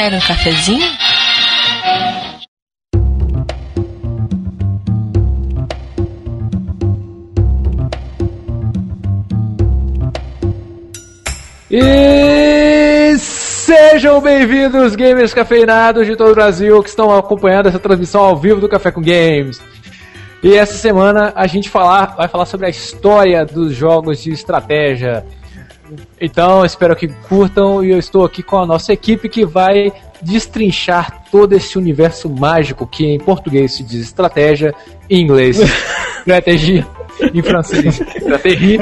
Quer um cafezinho? E sejam bem-vindos, gamers cafeinados de todo o Brasil que estão acompanhando essa transmissão ao vivo do Café com Games. E essa semana a gente falar, vai falar sobre a história dos jogos de estratégia. Então, espero que curtam e eu estou aqui com a nossa equipe que vai destrinchar todo esse universo mágico que em português se diz estratégia, em inglês strategy, em francês estratégia.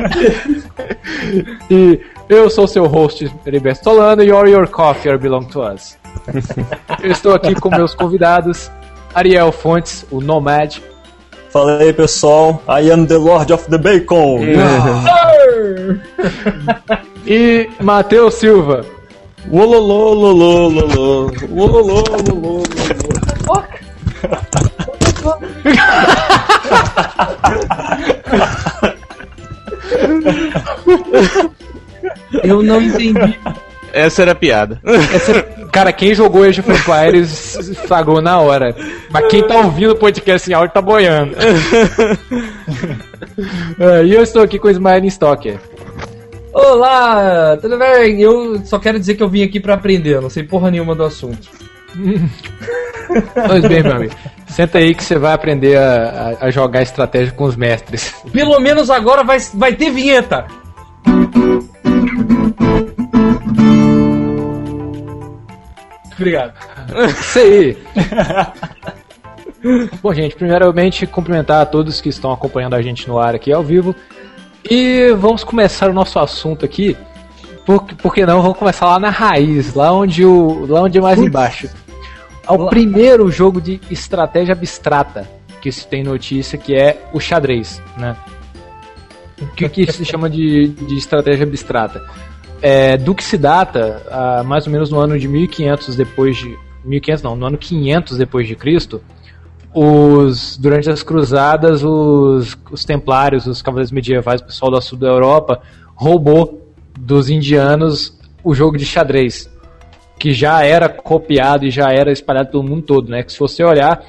E eu sou seu host, Heriberto Solano, e all your coffee belong to us. Eu estou aqui com meus convidados, Ariel Fontes, o Nomad. Fala aí pessoal, I am the Lord of the Bacon! E Matheus Silva. Wololô, lolô, lolô, wololô, lolô, lolô. Eu não entendi. Essa era a piada. Essa- cara, quem jogou Age of Empires flagrou na hora. Mas quem tá ouvindo o podcast em áudio tá boiando. É, e eu estou aqui com o Ismael Stocker. Olá, tudo bem? Eu só quero dizer que eu vim aqui pra aprender, eu não sei porra nenhuma do assunto. Pois bem, meu amigo. Senta aí que você vai aprender a, a- a jogar estratégia com os mestres. Pelo menos agora vai, vai ter vinheta! Obrigado. Isso aí. Bom, gente, primeiramente cumprimentar a todos que estão acompanhando a gente no ar aqui ao vivo. E vamos começar o nosso assunto aqui. Por, por que não? Vamos começar lá na raiz, lá onde, o, lá onde é mais embaixo. Ao Lá. primeiro jogo de estratégia abstrata que se tem notícia, que é o xadrez, né? O que, que se chama de, de estratégia abstrata? É, do que se data, ah, mais ou menos no ano de 1500 depois de 1500 não, no ano 500 depois de Cristo, os durante as cruzadas, os, os templários, os cavaleiros medievais, o pessoal do sul da Europa roubou dos indianos o jogo de xadrez, que já era copiado e já era espalhado pelo mundo todo, né? Que se você olhar,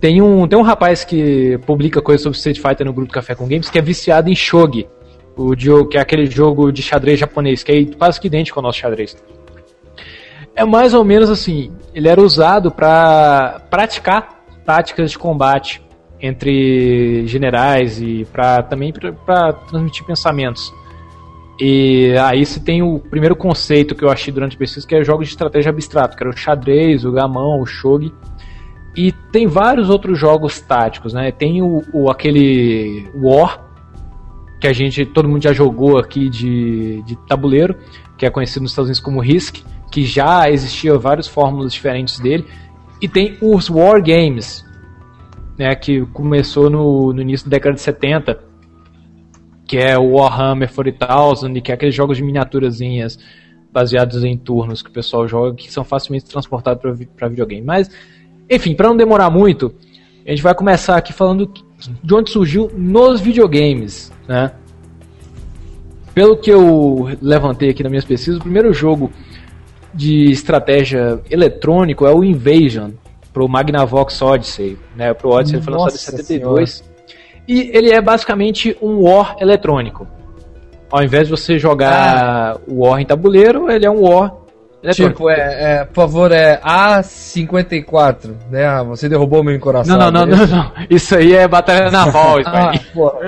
tem um, tem um rapaz que publica coisas sobre Street Fighter no grupo Café com Games que é viciado em shogi, o jogo que é aquele jogo de xadrez japonês, que é quase que idêntico ao nosso xadrez. É mais ou menos assim, ele era usado para praticar táticas de combate entre generais e para também para transmitir pensamentos. E aí você tem o primeiro conceito que eu achei durante a pesquisa, que é jogos de estratégia abstrato, que era o xadrez, o gamão, o shogi. E tem vários outros jogos táticos, né? Tem o, o aquele War, que a gente, todo mundo já jogou aqui de, de tabuleiro, que é conhecido nos Estados Unidos como Risk, que já existia várias fórmulas diferentes dele. E tem os War Games, né, que começou no, no início da década de 70, que é o Warhammer 40,000, e que é aqueles jogos de miniaturazinhas baseados em turnos que o pessoal joga, que são facilmente transportados para videogame. Mas, enfim, para não demorar muito, a gente vai começar aqui falando de onde surgiu nos videogames, né? Pelo que eu levantei aqui nas minhas pesquisas, o primeiro jogo de estratégia eletrônico é o Invasion, pro Magnavox Odyssey, né? Pro Odyssey foi lançado em Nossa 72. E ele é basicamente um War eletrônico. Ao invés de você jogar o War em tabuleiro, ele é um War eletrônico. Tipo, é, é, por favor, é A54, né? Ah, Você derrubou meu coração. não, não, não, não, não. Isso aí é batalha naval, Ah, Spike. porra.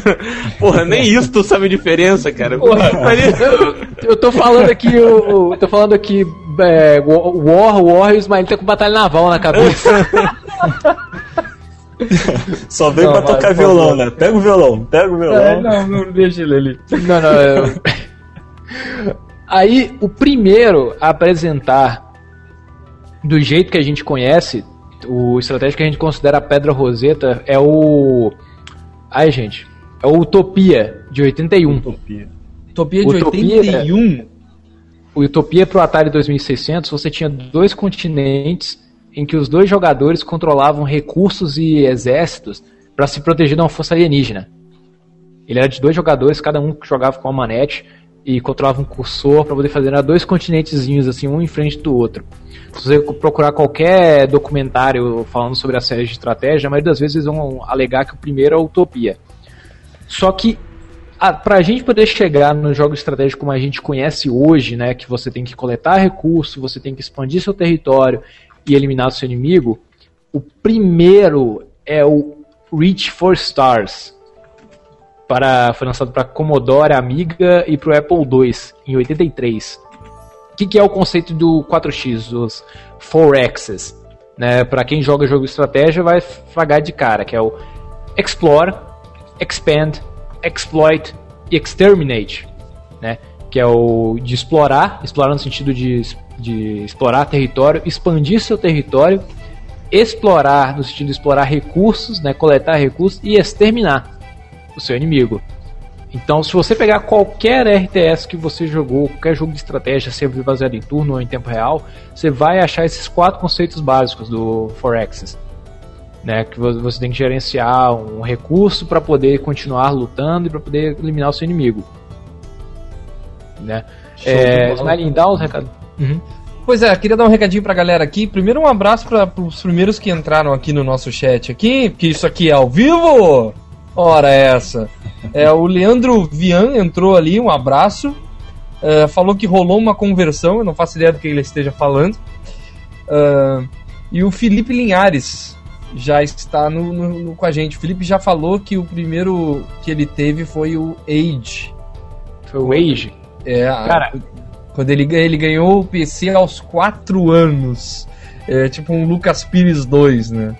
Porra, nem isso tu sabe a diferença, cara. Eu tô falando aqui, eu, eu tô falando aqui é, War, War e o Ismael tá com batalha naval na cabeça. Só veio Não, pra tocar violão, favor. né? Pega o violão, pega o violão. É, não, não deixa ele ali. Não, não. eu- Aí, o primeiro a apresentar do jeito que a gente conhece, o estratégia que a gente considera a pedra roseta é o. Ai, gente. É o Utopia, de 81. Utopia. Utopia de Utopia- 81. O Utopia pro Atari 2600, você tinha dois continentes em que os dois jogadores controlavam recursos e exércitos para se proteger de uma força alienígena. Ele era de dois jogadores, cada um jogava com uma manete e controlava um cursor para poder fazer era dois continentezinhos assim, um em frente do outro. Se você procurar qualquer documentário falando sobre a série de estratégia, a maioria das vezes eles vão alegar que o primeiro é a utopia. Só que a, pra gente poder chegar no jogo estratégico como a gente conhece hoje, né, que você tem que coletar recurso, você tem que expandir seu território e eliminar seu inimigo, o primeiro é o Reach for Stars. Para, foi lançado para Commodore Amiga e para o Apple II em 83. O que, que é o conceito do 4X, os 4X's? Né, para quem joga jogo de estratégia vai pagar de cara, que é o Explore, Expand, Exploit e Exterminate, né? Que é o de explorar, explorar no sentido de, de explorar território, expandir seu território, explorar no sentido de explorar recursos, né? Coletar recursos e exterminar o seu inimigo. Então, se você pegar qualquer RTS que você jogou, qualquer jogo de estratégia, seja baseado em turno ou em tempo real, você vai achar esses quatro conceitos básicos do Forex né, que você tem que gerenciar um recurso para poder continuar lutando e para poder eliminar o seu inimigo. Né? É, Smiling dá os recados. Uhum. Pois é, queria dar um recadinho pra galera aqui. Primeiro um abraço para os primeiros que entraram aqui no nosso chat aqui, porque isso aqui é ao vivo. Ora essa. É o Leandro Vian entrou ali, um abraço. Uh, falou que rolou uma conversão, eu não faço ideia do que ele esteja falando. Uh, e o Felipe Linhares já está no, no, no, com a gente. O Felipe já falou que o primeiro que ele teve foi o Age. Foi o Age? É, Cara. quando ele, ele ganhou o PC aos 4 anos. É tipo um Lucas Pires 2, né?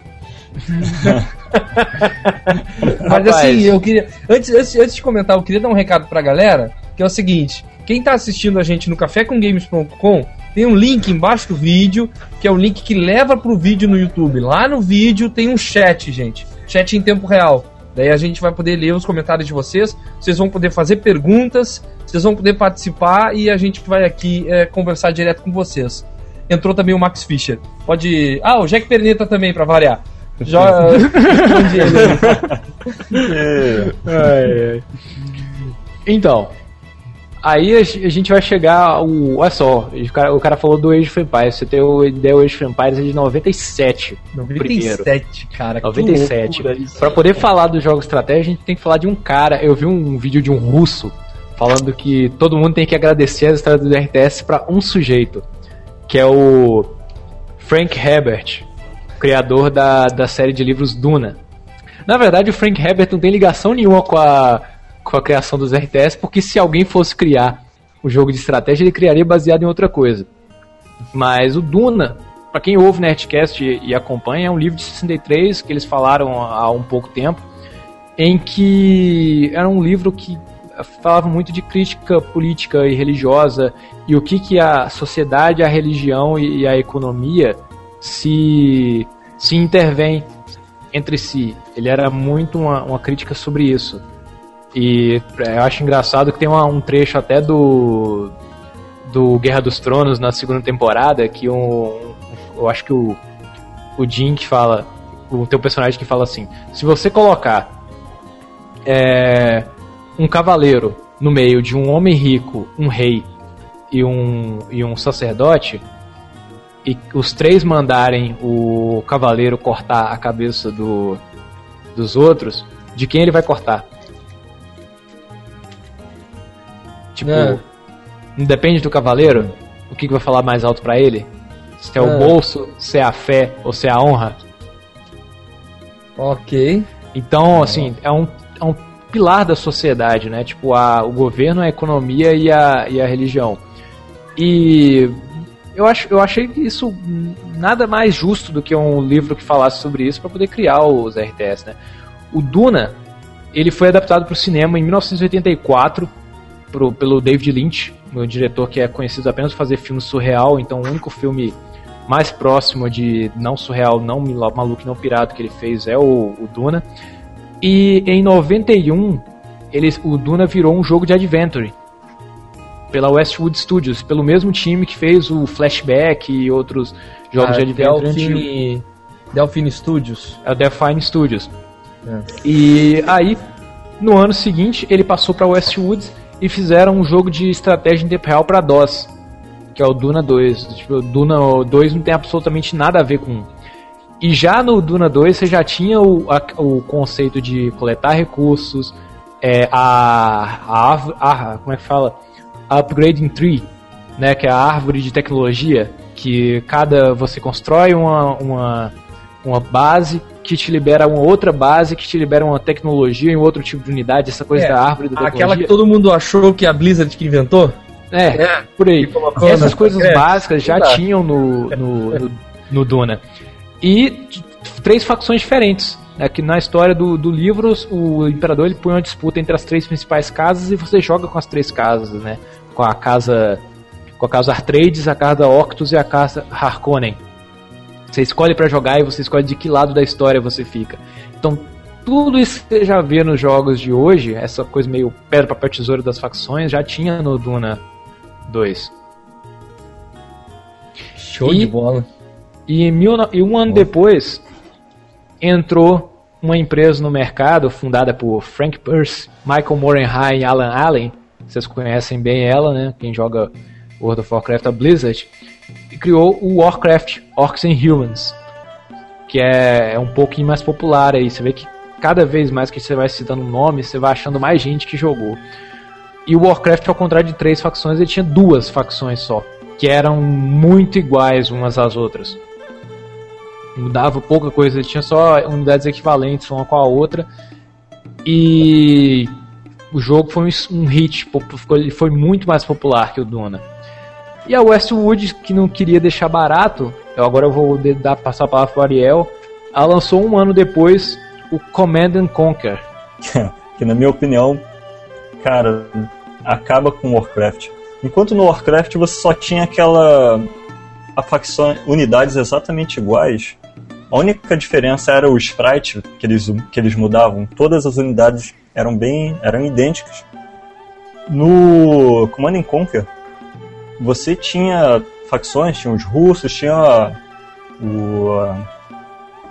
Mas assim, eu queria. Antes, antes, antes de comentar, eu queria dar um recado pra galera, que é o seguinte: quem tá assistindo a gente no cafécomgames.com tem um link embaixo do vídeo, que é o link que leva pro vídeo no YouTube. Lá no vídeo tem um chat, gente. Chat em tempo real. Daí a gente vai poder ler os comentários de vocês, vocês vão poder fazer perguntas, vocês vão poder participar e a gente vai aqui é, conversar direto com vocês. Entrou também o Max Fischer. Pode. Ah, o Jack Perneta também, para variar. Já. é. Então, Aí a gente vai chegar ao. Olha só, o cara, o cara falou do Age of Empires. Você tem o ideia Age of Empires é de 97. 97, primeiro. cara. 97. Para poder falar do jogo estratégia, a gente tem que falar de um cara. Eu vi um vídeo de um russo falando que todo mundo tem que agradecer as histórias do RTS para um sujeito, que é o Frank Herbert, criador da, da série de livros Duna. Na verdade, o Frank Herbert não tem ligação nenhuma com a com a criação dos RTS, porque se alguém fosse criar o jogo de estratégia, ele criaria baseado em outra coisa. Mas o Duna, para quem ouve Nerdcast e, e acompanha, é um livro de 63 que eles falaram há um pouco tempo, em que era um livro que falava muito de crítica política e religiosa e o que, que a sociedade, a religião e, a economia se, se intervêm entre si. Ele era muito uma, uma crítica sobre isso. E eu acho engraçado que tem uma, um trecho até do do Guerra dos Tronos na segunda temporada que um, eu acho que o o Jim que fala o teu personagem que fala assim se você colocar é, um cavaleiro no meio de um homem rico um rei e um e um sacerdote e os três mandarem o cavaleiro cortar a cabeça do dos outros de quem ele vai cortar Tipo, é. não depende do cavaleiro o que, que vai falar mais alto para ele? Se é, é o bolso, se é a fé ou se é a honra. Ok. Então, assim, é um, é um pilar da sociedade, né? Tipo, a, o governo, a economia e a, e a religião. E eu, acho, eu achei isso nada mais justo do que um livro que falasse sobre isso para poder criar os RTS, né? O Duna, ele foi adaptado para o cinema em 1984 pro, pelo David Lynch, meu diretor que é conhecido apenas por fazer filmes surreal, então o único filme mais próximo de não surreal, não maluco, não pirado que ele fez é o, o Duna. E em 91, ele, o Duna virou um jogo de adventure pela Westwood Studios, pelo mesmo time que fez o Flashback e outros jogos ah, de adventure Delphine, Delphine Studios. É o Delphine Studios. É. E aí, no ano seguinte, ele passou para Westwood e fizeram um jogo de estratégia em tempo real para DOS, que é o Duna 2. Tipo, Duna 2 não tem absolutamente nada a ver com e já no Duna 2 você já tinha o, a, o conceito de coletar recursos, é, a, a, a, como é que fala? A upgrading tree, né, que é a árvore de tecnologia, que cada você constrói uma, uma, uma base que te libera uma outra base, que te libera uma tecnologia em outro tipo de unidade, essa coisa É, da árvore da tecnologia. Aquela que todo mundo achou que a Blizzard que inventou? É, É. por aí. E Essas coisas é, básicas já tinham no, no, no, no Duna. E três facções diferentes. É que na história do, do livro, o imperador ele põe uma disputa entre as três principais casas e você joga com as três casas, né? Com a casa com a casa Artrades, a casa Octus e a casa Harkonnen. Você escolhe pra jogar e você escolhe de que lado da história você fica. Então, tudo isso que você já vê nos jogos de hoje, essa coisa meio pedra, papel, tesouro das facções, já tinha no Duna 2. Show E- de bola. E, mil, e um ano depois entrou uma empresa no mercado fundada por Frank Pierce, Michael Morenheim e Alan Allen. Vocês conhecem bem ela, né? Quem joga World of Warcraft, a Blizzard. E criou o Warcraft Orcs and Humans, que é, é um pouquinho mais popular aí. Você vê que cada vez mais que você vai citando nome, você vai achando mais gente que jogou. E o Warcraft, ao contrário de três facções, ele tinha duas facções só, que eram muito iguais umas às outras. Mudava pouca coisa, ele tinha só unidades equivalentes uma com a outra. E o jogo foi um- um hit, ele foi muito mais popular que o Duna. E a Westwood, que não queria deixar barato, eu agora eu vou dar, passar a palavra para o Ariel, ela lançou um ano depois o Command and Conquer. que na minha opinião, cara, acaba com Warcraft. Enquanto no Warcraft você só tinha aquela a facção unidades exatamente iguais. A única diferença era o sprite que eles, que eles mudavam. Todas as unidades eram bem eram idênticas. No Command and Conquer, você tinha facções, tinha os russos, tinha o,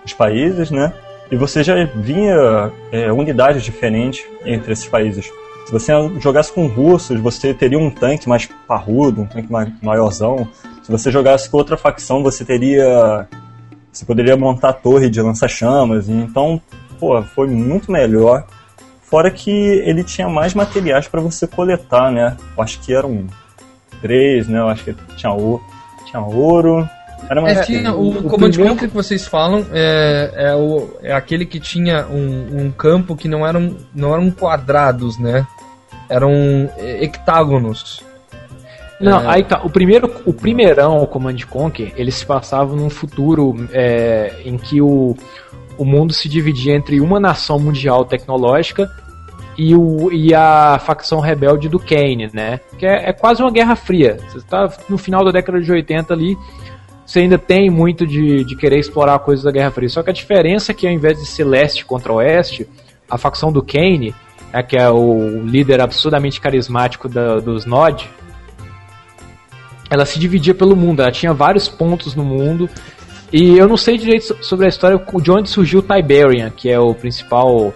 os países, né? E você já vinha é, unidades diferentes entre esses países. Se você jogasse com russos, você teria um tanque mais parrudo, um tanque maiorzão. Se você jogasse com outra facção, você teria. Você poderia montar torre de lança-chamas. Então, pô, foi muito melhor. Fora que ele tinha mais materiais para você coletar, né? Eu acho que eram três, né? Eu acho que tinha, o, tinha ouro. Era mais É, tinha, o, o Command primeiro- Conquer que vocês falam é, é, o, é aquele que tinha um, um campo que não eram, não eram quadrados, né? Eram hectágonos. Não, É. aí tá. O primeiro, o primeirão, o Command Conquer, ele se passava num futuro é, em que o, o mundo se dividia entre uma nação mundial tecnológica e, o, e a facção rebelde do Kane, né? Que é, é quase uma guerra fria. Você está no final da década de 80 ali, você ainda tem muito de, de querer explorar coisas da Guerra Fria. Só que a diferença é que ao invés de ser leste contra oeste, a facção do Kane, é, que é o líder absurdamente carismático da- dos Nod, ela se dividia pelo mundo, ela tinha vários pontos no mundo. E eu não sei direito so- sobre a história de onde surgiu o Tiberian, que é o principal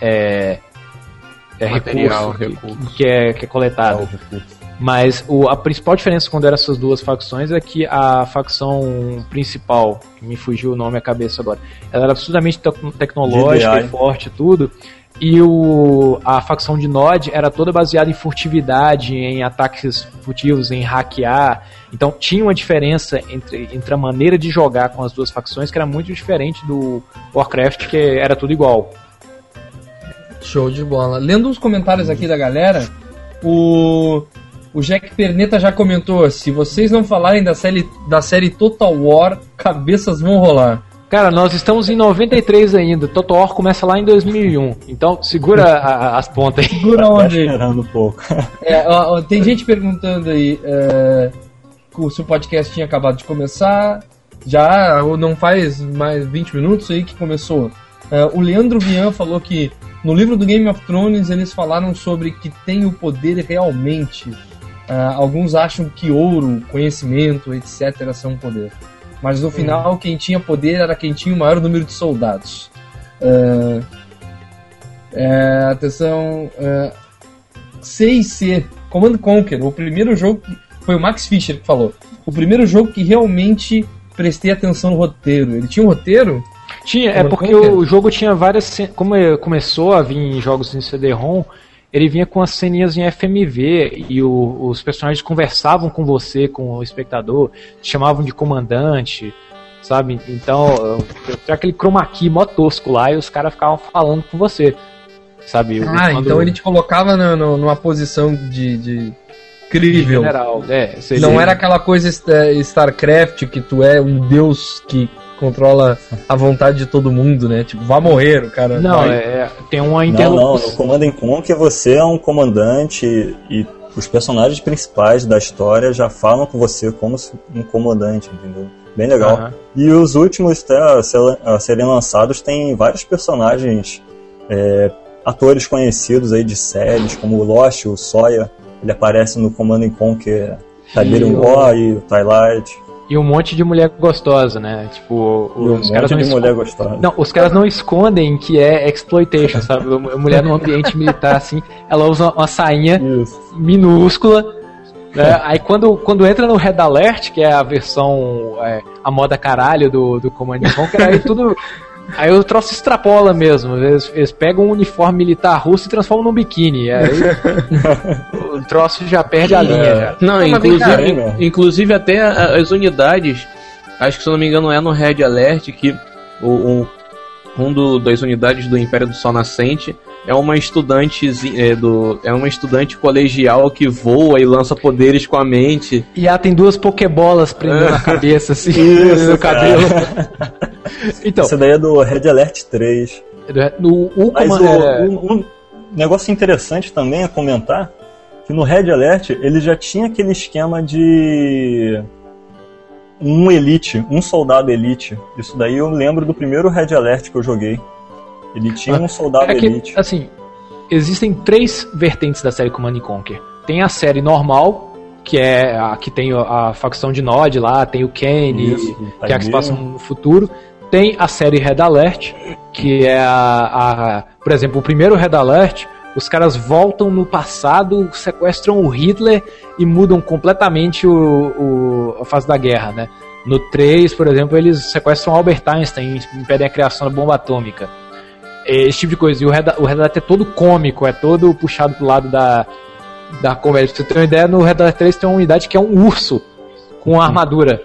é, é Material, recurso, recurso. Que, que é, que é coletado. Mas o, a principal diferença quando eram essas duas facções é que a facção principal, que me fugiu o nome à cabeça agora, ela era absurdamente tec- tecnológica GDI. e forte e tudo. E o, a facção de Nod era toda baseada em furtividade, em ataques furtivos, em hackear. Então tinha uma diferença entre, entre a maneira de jogar com as duas facções que era muito diferente do Warcraft, que era tudo igual. Show de bola. Lendo os comentários aqui da galera, o, o Jack Perneta já comentou: se vocês não falarem da série, da série Total War, cabeças vão rolar. Cara, nós estamos em 93 ainda. Total War começa lá em 2001. Então segura a- a- as pontas aí. Segura Tá onde? esperando um pouco. É, ó, ó, tem gente perguntando aí é, se o podcast tinha acabado de começar. Já, ou não faz mais 20 minutos aí que começou. É, o Leandro Vian falou que no livro do Game of Thrones eles falaram sobre que tem o poder realmente. É, alguns acham que ouro, conhecimento, etc. são poder. Mas no final, quem tinha poder era quem tinha o maior número de soldados. É, é, atenção. é, C e C. Command Conquer, o primeiro jogo que. Foi o Max Fischer que falou. O primeiro jogo que realmente prestei atenção no roteiro. Ele tinha um roteiro? Tinha, é porque o jogo tinha várias. Como começou a vir em jogos em CD-ROM, ele vinha com as ceninhas em FMV e o, os personagens conversavam com você, com o espectador, te chamavam de comandante, sabe? Então, tinha aquele chroma key mó tosco lá e os caras ficavam falando com você, sabe? Ah, quando... então ele te colocava no, no, numa posição de, de incrível. General, é, Não era aquela coisa StarCraft que tu é um deus que controla a vontade de todo mundo, né? Tipo, vá morrer, o cara. Não, é, tem uma interlocução. Não, não, no Command Conquer você é um comandante e os personagens principais da história já falam com você como um comandante, entendeu? Bem legal. Uhum. E os últimos a serem lançados têm vários personagens, é, atores conhecidos aí de séries, como o Lost, o Sawyer, ele aparece no Command Conquer Tiberium War e o Twilight. E um monte de mulher gostosa, né? Tipo, os, um caras monte de mulher gostosa. Não, os caras não escondem que é exploitation, sabe? A mulher no ambiente militar, assim, ela usa uma sainha Isso. minúscula. Né? Aí quando, quando entra no Red Alert, que é a versão, é, a moda caralho do, do Command Conquer, aí tudo Aí o troço extrapola mesmo. Eles, eles, pegam um uniforme militar russo e transformam num biquíni. Aí o troço já perde a linha. Já. Não, não inclusive, inclusive até as unidades, acho que se eu não me engano é no Red Alert que o, o um do, das unidades do Império do Sol Nascente é uma estudante é, do é uma estudante colegial que voa e lança poderes com a mente. E ela tem duas pokebolas prendendo na cabeça assim, Isso, no cabelo. então, essa daí é do Red Alert 3. No, o, Mas o, é... um, um negócio interessante também a comentar que no Red Alert ele já tinha aquele esquema de um elite, um soldado elite. Isso daí eu lembro do primeiro Red Alert que eu joguei. Ele tinha um soldado é que, elite. Assim, existem três vertentes da série Command Conquer. Tem a série normal, que é a que tem a, facção de Nod lá, tem o Kane, que é a que se passa no futuro. Tem a série Red Alert, que é a, a, Por exemplo, o primeiro Red Alert, os caras voltam no passado, sequestram o Hitler e mudam completamente o, o a fase da guerra, né? No 3, por exemplo, eles sequestram Albert Einstein e impedem a criação da bomba atômica. Esse tipo de coisa. E o Red, o Red Alert é todo cômico, é todo puxado pro lado da, da comédia. Pra você ter uma ideia, no Red Alert 3 tem uma unidade que é um urso com armadura.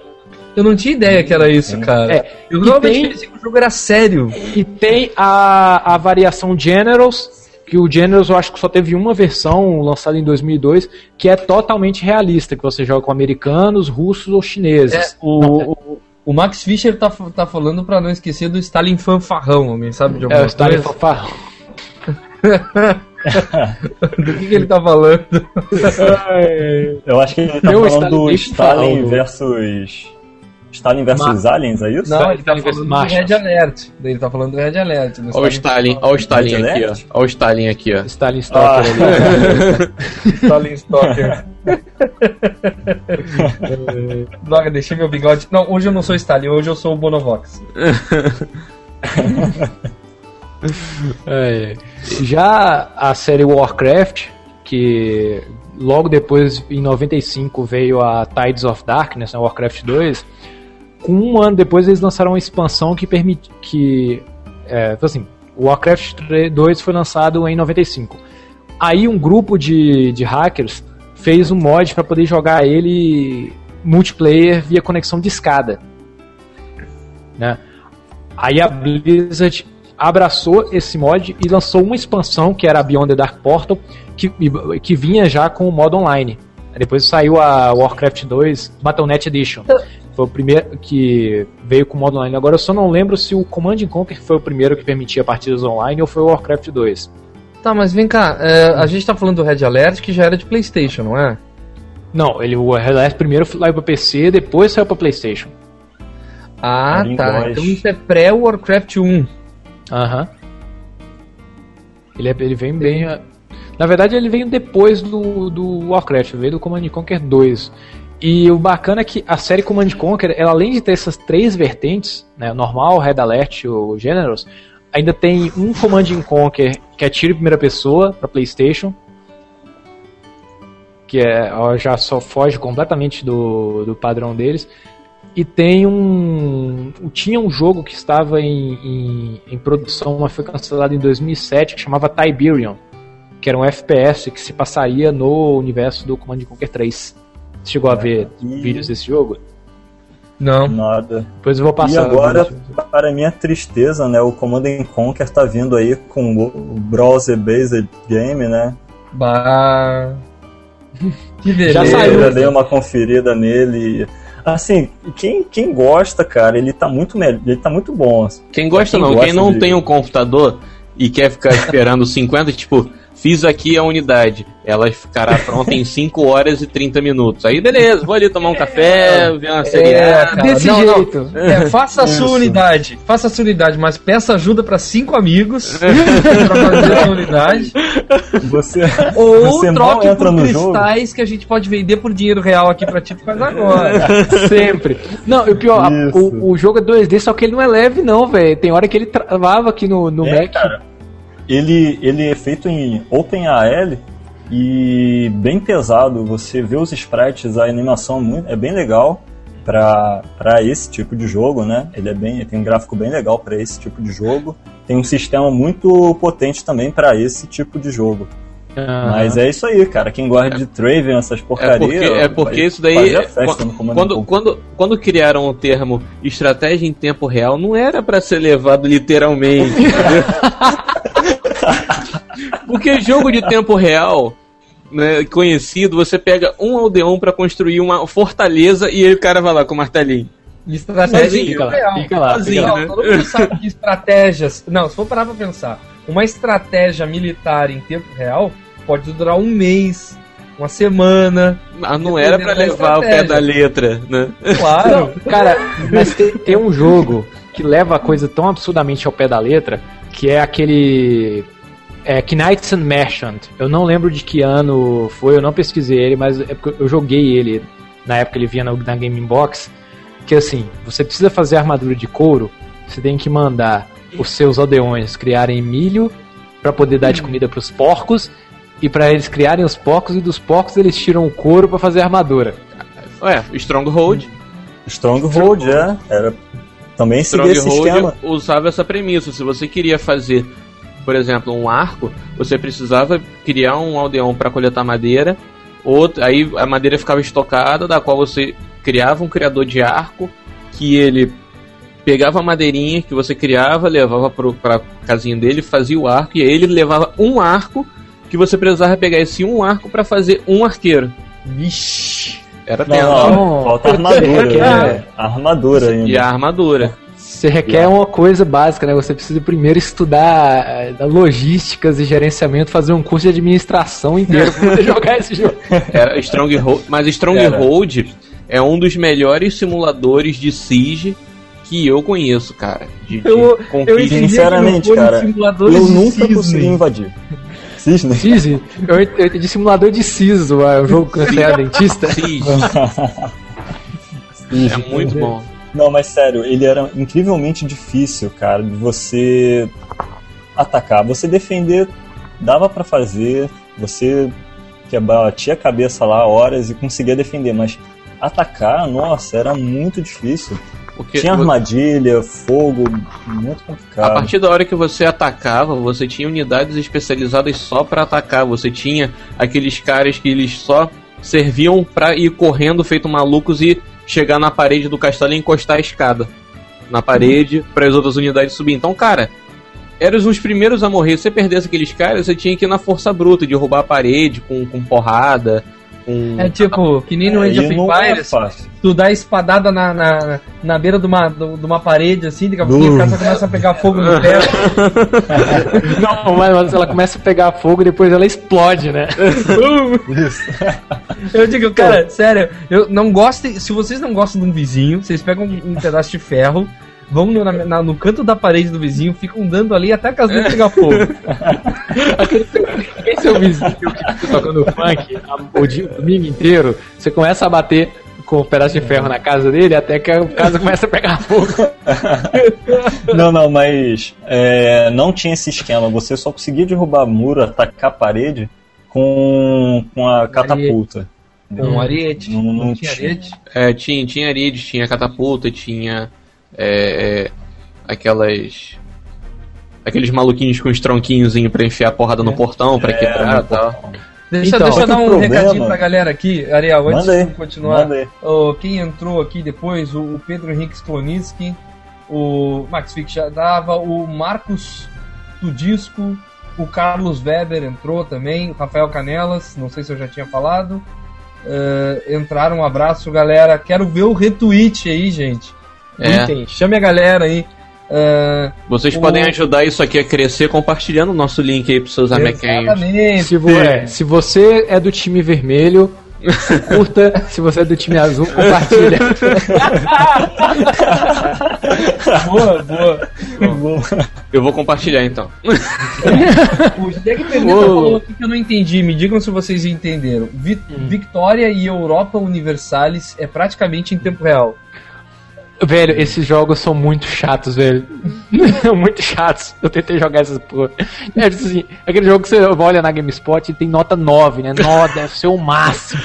Eu não tinha ideia que era isso, cara. É, eu realmente tem, pensei que o jogo era sério. E tem a, a variação Generals, que o Generals eu acho que só teve uma versão lançada em 2002, que é totalmente realista, que você joga com americanos, russos ou chineses. É, o, o, o, Max Fischer tá, tá falando para não esquecer do Stalin fanfarrão, alguém sabe de alguma É, o Stalin fanfarrão. do que, que, ele tá falando? eu acho que ele tá falando do Stalin versus Stalin versus Ma Aliens, é isso? Não, ele tá falando do Red Alert. Ele tá falando do Red Alert. Olha o Stalin, olha o Stalin aqui, ó. Olha o Stalin aqui, ó. Stalin Stalker ah. Stalin Stalker. Droga, deixei meu bigode. Não, hoje eu não sou Stalin, hoje eu sou o Bonovox. é, já a série Warcraft, que logo depois, em 95, veio a Tides of Darkness, né, Warcraft 2 um ano depois eles lançaram uma expansão que permite que é, assim, o Warcraft 2 foi lançado em 95. Aí um grupo de, de hackers fez um mod para poder jogar ele multiplayer via conexão de escada. Né? Aí a Blizzard abraçou esse mod e lançou uma expansão que era Beyond the Dark Portal, que, que vinha já com o modo online. Depois saiu a Warcraft 2 Battle.net Edition. Foi o primeiro que veio com o modo online. Agora eu só não lembro se o Command Conquer foi o primeiro que permitia partidas online ou foi o Warcraft 2. Tá, mas vem cá, é, a gente tá falando do Red Alert que já era de PlayStation, não é? Não, ele, o Red Alert primeiro foi lá para PC, depois saiu para PlayStation. Ah, tá. Então isso é pré-Warcraft 1. Aham. Uhum. Ele, é, ele vem bem. Na verdade, ele veio depois do, do Warcraft, veio do Command Conquer 2. E o bacana é que a série Command Conquer, ela, além de ter essas três vertentes, né, normal, Red Alert e o Generals, ainda tem um Command Conquer que é tiro em primeira pessoa para PlayStation, que é, já só foge completamente do, do padrão deles. E tem um. Tinha um jogo que estava em, em, em produção, mas foi cancelado em 2007, que chamava Tiberium, que era um FPS que se passaria no universo do Command Conquer 3. Você chegou a ver vídeos desse jogo? Não. Nada. Depois eu vou passar. E agora, para minha tristeza, né, o Command Conquer tá vindo aí com o Browser Based Game, né? Bah. Que beleza. Já saiu. Eu dei uma conferida nele. Assim, quem, quem gosta, cara, ele tá muito ele tá muito bom. Quem gosta quem não, gosta quem não de... tem um computador e quer ficar esperando 50, tipo, Fiz aqui a unidade. Ela ficará pronta em 5 horas e 30 minutos. Aí, beleza, vou ali tomar um café, ver uma série. É, Desse não, jeito. Não. É, faça a sua unidade. Faça a sua unidade, mas peça ajuda para cinco amigos pra fazer a unidade. Você, Ou você troque por cristais jogo? que a gente pode vender por dinheiro real aqui pra ti, faz agora. Sempre. Não, e o pior, o, o jogo é 2D, só que ele não é leve, não, velho. Tem hora que ele travava aqui no, no é, Mac. Cara ele, ele é feito em OpenAL e bem pesado. Você vê os sprites, a animação é bem legal para esse tipo de jogo, né? Ele é bem, tem um gráfico bem legal para esse tipo de jogo. Tem um sistema muito potente também para esse tipo de jogo. Uhum. Mas é isso aí, cara. Quem gosta de Traven, essas porcarias. É porque, é porque isso daí. Quando, quando, quando criaram o termo estratégia em tempo real, não era para ser levado literalmente. Porque jogo de tempo real, né, conhecido, você pega um aldeão para construir uma fortaleza e o cara vai lá com o martelinho. Estratégia fica lá, fica lá, fica lá. Todo mundo sabe que estratégias. Não, se for parar pra pensar, uma estratégia militar em tempo real pode durar um mês, uma semana. Mas não era para levar o pé da letra, né? Claro. Não, cara, mas tem, tem um jogo que leva a coisa tão absurdamente ao pé da letra, que é aquele é Knights and Merchant. Eu não lembro de que ano foi, eu não pesquisei ele, mas é porque eu joguei ele na época ele vinha na, na Game Box. Que assim, você precisa fazer armadura de couro, você tem que mandar os seus aldeões criarem milho para poder dar de comida para os porcos e para eles criarem os porcos e dos porcos eles tiram o couro para fazer armadura. Ué, Stronghold. Stronghold, é. Era também seguia esse esquema. usava essa premissa. Se você queria fazer por exemplo, um arco, você precisava criar um aldeão para coletar madeira, outro, aí a madeira ficava estocada, da qual você criava um criador de arco, que ele pegava a madeirinha que você criava, levava para a casinha dele, fazia o arco, e aí ele levava um arco que você precisava pegar esse um arco para fazer um arqueiro. Vixe! Era tempo. Não, falta armadura. né? armadura ainda. E a armadura. Você requer uma coisa básica, né? Você precisa primeiro estudar eh, logísticas e gerenciamento, fazer um curso de administração inteiro pra poder jogar esse jogo. Era Stronghold, mas Stronghold é um dos melhores simuladores de Siege que eu conheço, cara. De, de eu, eu Sinceramente, cara, eu nunca consegui invadir. Cisne? Cisne? Eu, eu entendi simulador de é um jogo que você é dentista. Cisne. é muito bom. Não, mas sério, ele era incrivelmente difícil, cara, de você atacar. Você defender dava para fazer, você que batia a cabeça lá horas e conseguia defender, mas atacar, nossa, era muito difícil. Porque tinha armadilha, fogo, muito complicado. A partir da hora que você atacava, você tinha unidades especializadas só para atacar. Você tinha aqueles caras que eles só serviam para ir correndo feito malucos e chegar na parede do castelo e encostar a escada na parede para as outras unidades subir. Então, cara, eram os primeiros a morrer. Se você perdesse aqueles caras, você tinha que ir na força bruta, derrubar a parede com, com porrada. Com... É tipo, que nem no Age of Empires, é tu dá espadada na, na, na beira de uma, de uma parede assim, daqui a pouco a casa começa a pegar fogo no pé. Não, mas ela começa a pegar fogo e depois ela explode, né? eu digo, cara, sério, eu não gosto. Se vocês não gostam de um vizinho, vocês pegam um pedaço de ferro vão no, na, no canto da parede do vizinho, ficam dando ali até a casa dele pegar fogo. Esse é o vizinho que fica tocando funk o, dia, o domingo inteiro. Você começa a bater com um pedaço de ferro na casa dele até que a casa começa a pegar fogo. não, não, mas é, não tinha esse esquema. Você só conseguia derrubar muro, atacar a parede com, com a catapulta. Com um ariete. Não, não, não tinha ariete? É, tinha, tinha ariete, tinha catapulta, tinha é, é, aquelas. Aqueles maluquinhos com os tronquinhos pra enfiar a porrada no é. portão pra é, quebrar e tal. Deixa, então, deixa eu dar um problema... recadinho pra galera aqui, Ariel, antes de continuar. Oh, quem entrou aqui depois, o, o Pedro Henrique Sklonitsky, o Max Fick já dava, o Marcos Tudisco, o Carlos Weber entrou também, o Rafael Canelas, não sei se eu já tinha falado. Uh, entraram, um abraço, galera. Quero ver o retweet aí, gente. É. Chame a galera aí. Uh, Vocês o... podem ajudar isso aqui a crescer compartilhando o nosso link aí pros seus amiguinhos. Se, vo é, se você é do time vermelho, curta. Se você é do time azul, compartilha. boa, boa, boa. Eu vou compartilhar então. o Jack Perneta falou aqui que eu não entendi. Me digam se vocês entenderam. Vi hum. Vitória e Europa Universalis é praticamente em tempo real. Velho, esses jogos são muito chatos, velho. muito chatos. Eu tentei jogar essas porra. É tipo assim, aquele jogo que você olha na GameSpot e tem nota 9, né? 9 deve ser o máximo.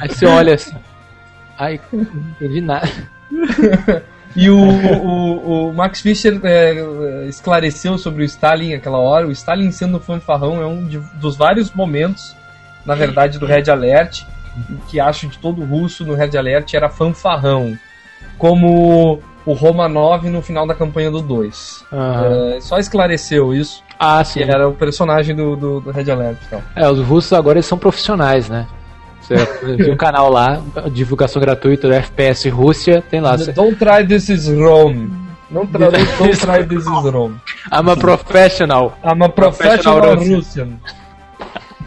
Aí você olha assim. Ai, não entendi nada. E o, o, o Max Fischer é, esclareceu sobre o Stalin aquela hora. O Stalin sendo fanfarrão é um de, dos vários momentos, na verdade, do Red Alert, que acho de todo russo no Red Alert era fanfarrão como o Romanov no final da campanha do 2. Uhum. É, só esclareceu isso. Ah, sim. era o personagem do, do, do Red Alert. Então. É, os russos agora eles são profissionais, né? Você tem um canal lá, divulgação gratuita do FPS Rússia, tem lá. Don't try this is wrong. Não tra don't, try this is wrong. I'm a professional. I'm a professional, professional Russian.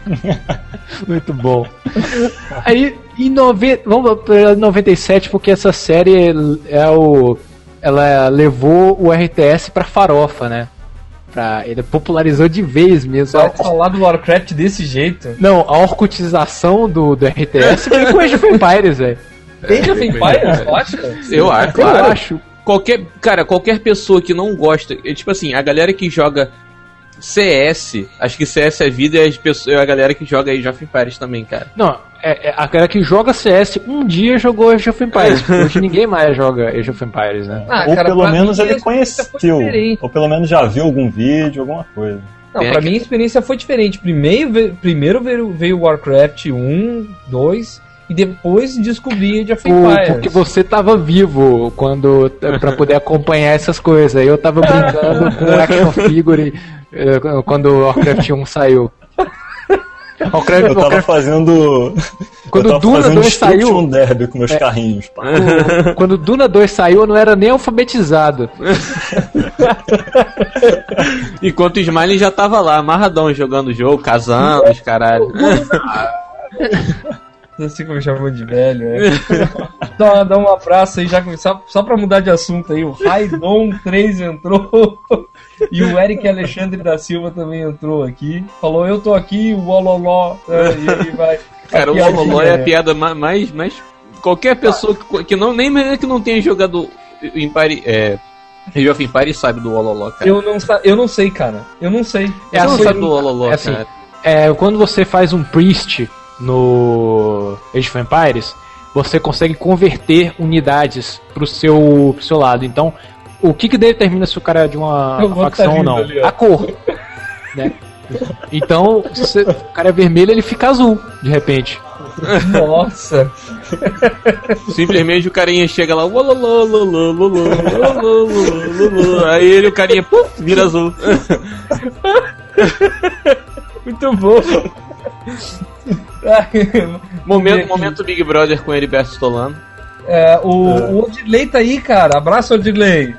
Muito bom. Aí, em nove... vamos para 97, porque essa série é o. Ela levou o RTS pra farofa, né? Pra... Ele popularizou de vez mesmo. Vai falar do Warcraft desse jeito? Não, a orcutização do, do RTS veio com Age of Empires, velho. Age of Empires, eu acho. Eu acho, claro. Eu acho. Qualquer, cara, qualquer pessoa que não gosta, é, tipo assim, a galera que joga CS, acho que CS é vida e as pessoas, a galera que joga Age of Empires também, cara. Não, é, é, a galera que joga CS um dia jogou Age of Empires. Hoje ninguém mais joga Age of Empires, né? Ah, ou cara, pelo menos ele conheceu, ou pelo menos já viu algum vídeo, alguma coisa. Não, Tem pra aqui. mim a experiência foi diferente. Primeiro, primeiro veio, veio Warcraft 1, 2, e depois descobri Age of Empires. Porque você tava vivo quando para poder acompanhar essas coisas. Eu tava brincando com action figure quando o Warcraft 1 saiu. Warcraft, eu tava Warcraft... fazendo. Quando o Duna 2 saiu. Um derby com meus é, carrinhos. O, quando o Duna 2 saiu, eu não era nem alfabetizado. Enquanto o Smiley já tava lá, amarradão, jogando o jogo, casando, os caralho. Não sei como chamam de velho, é. dá, dá um abraço aí, já só, só pra mudar de assunto aí. O Raidon 3 entrou. E o Eric Alexandre da Silva também entrou aqui. Falou, eu tô aqui, o Ololó. É, e aí vai. Cara, o Ololó é a piada mais. mais qualquer pessoa que, que não, nem que não tenha jogado Empire. É, Age of Empires sabe do Ololó, cara. Eu não, eu não sei, cara. Eu não sei. É você assim, não sabe do Ololó, é assim, cara. É, quando você faz um priest no Age of Empires, você consegue converter unidades pro seu, pro seu lado. Então, o que, que determina se o cara é de uma facção ou não? Ali, a cor. né? Então, se o cara é vermelho, ele fica azul, de repente. Nossa! Simplesmente o carinha chega lá, aí ele, o carinha, pum, vira azul. Muito bom. momento, momento Big Brother com ele Heriberto Stolano. É, o, o Odilei tá aí, cara. Abraço, Odilei.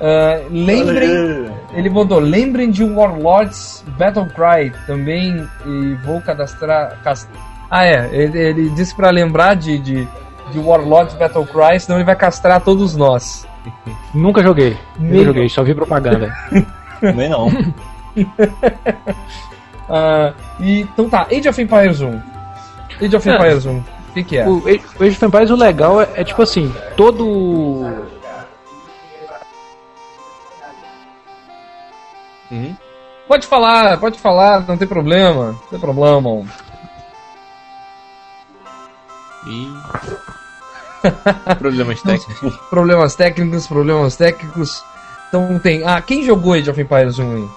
Uh, lembrem, ele mandou, lembrem de Warlords Battle Cry também e vou cadastrar. Cast... Ah, é, ele, ele disse para lembrar de, de, de Warlords Battle Cry, senão ele vai castrar todos nós. Nunca joguei, nunca joguei, só vi propaganda. Também não. Uh, e, então tá, Age of Empires 1. Age of é. Empires 1. O que, que é? O Age of Empires, o legal é, é tipo assim, todo Uhum. Pode falar, pode falar, não tem problema. Não tem problema. E... problemas técnicos. problemas técnicos, problemas técnicos. Então tem. Ah, quem jogou Age of Empires 1 aí?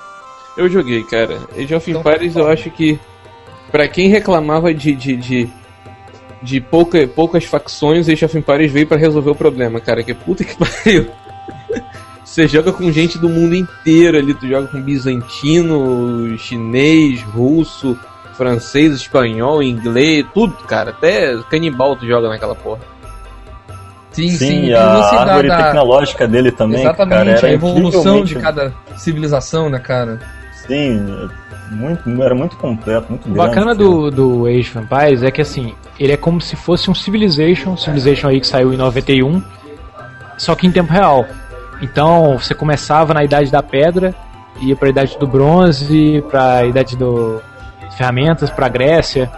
Eu joguei, cara. Age of então, Empires eu acho que. Pra quem reclamava de, de, de, de pouca, poucas facções, Age of Empires veio para resolver o problema, cara. Que puta que pariu. Você joga com gente do mundo inteiro ali, tu joga com bizantino, chinês, russo, francês, espanhol, inglês, tudo, cara. Até canibal tu joga naquela porra. Sim, sim, sim. A árvore da... tecnológica dele também, Exatamente, cara, a evolução de cada civilização, né, cara? Sim, muito, era muito completo, muito grande. O bacana do, do Age of Empires é que, assim, ele é como se fosse um Civilization, Civilization aí que saiu em 91, só que em tempo real. Então você começava na idade da pedra, ia para a idade do bronze, para a idade do ferramentas, para a Grécia.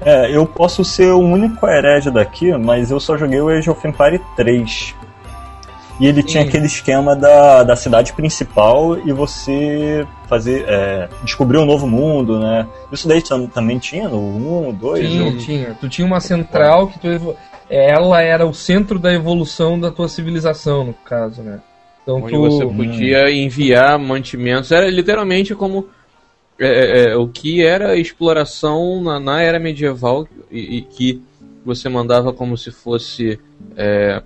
É, eu posso ser o único herege daqui, mas eu só joguei o Age of Empire 3. E ele Sim. tinha aquele esquema da, da cidade principal e você fazer é, descobrir um novo mundo, né? Isso daí também tinha no 1, 2? Tinha, eu... tinha. Tu tinha uma central que tu ela era o centro da evolução da tua civilização, no caso, né? Então, Onde tu... você podia enviar mantimentos. Era literalmente como é, é, é, o que era exploração na, na era medieval e, e, que você mandava como se fosse é,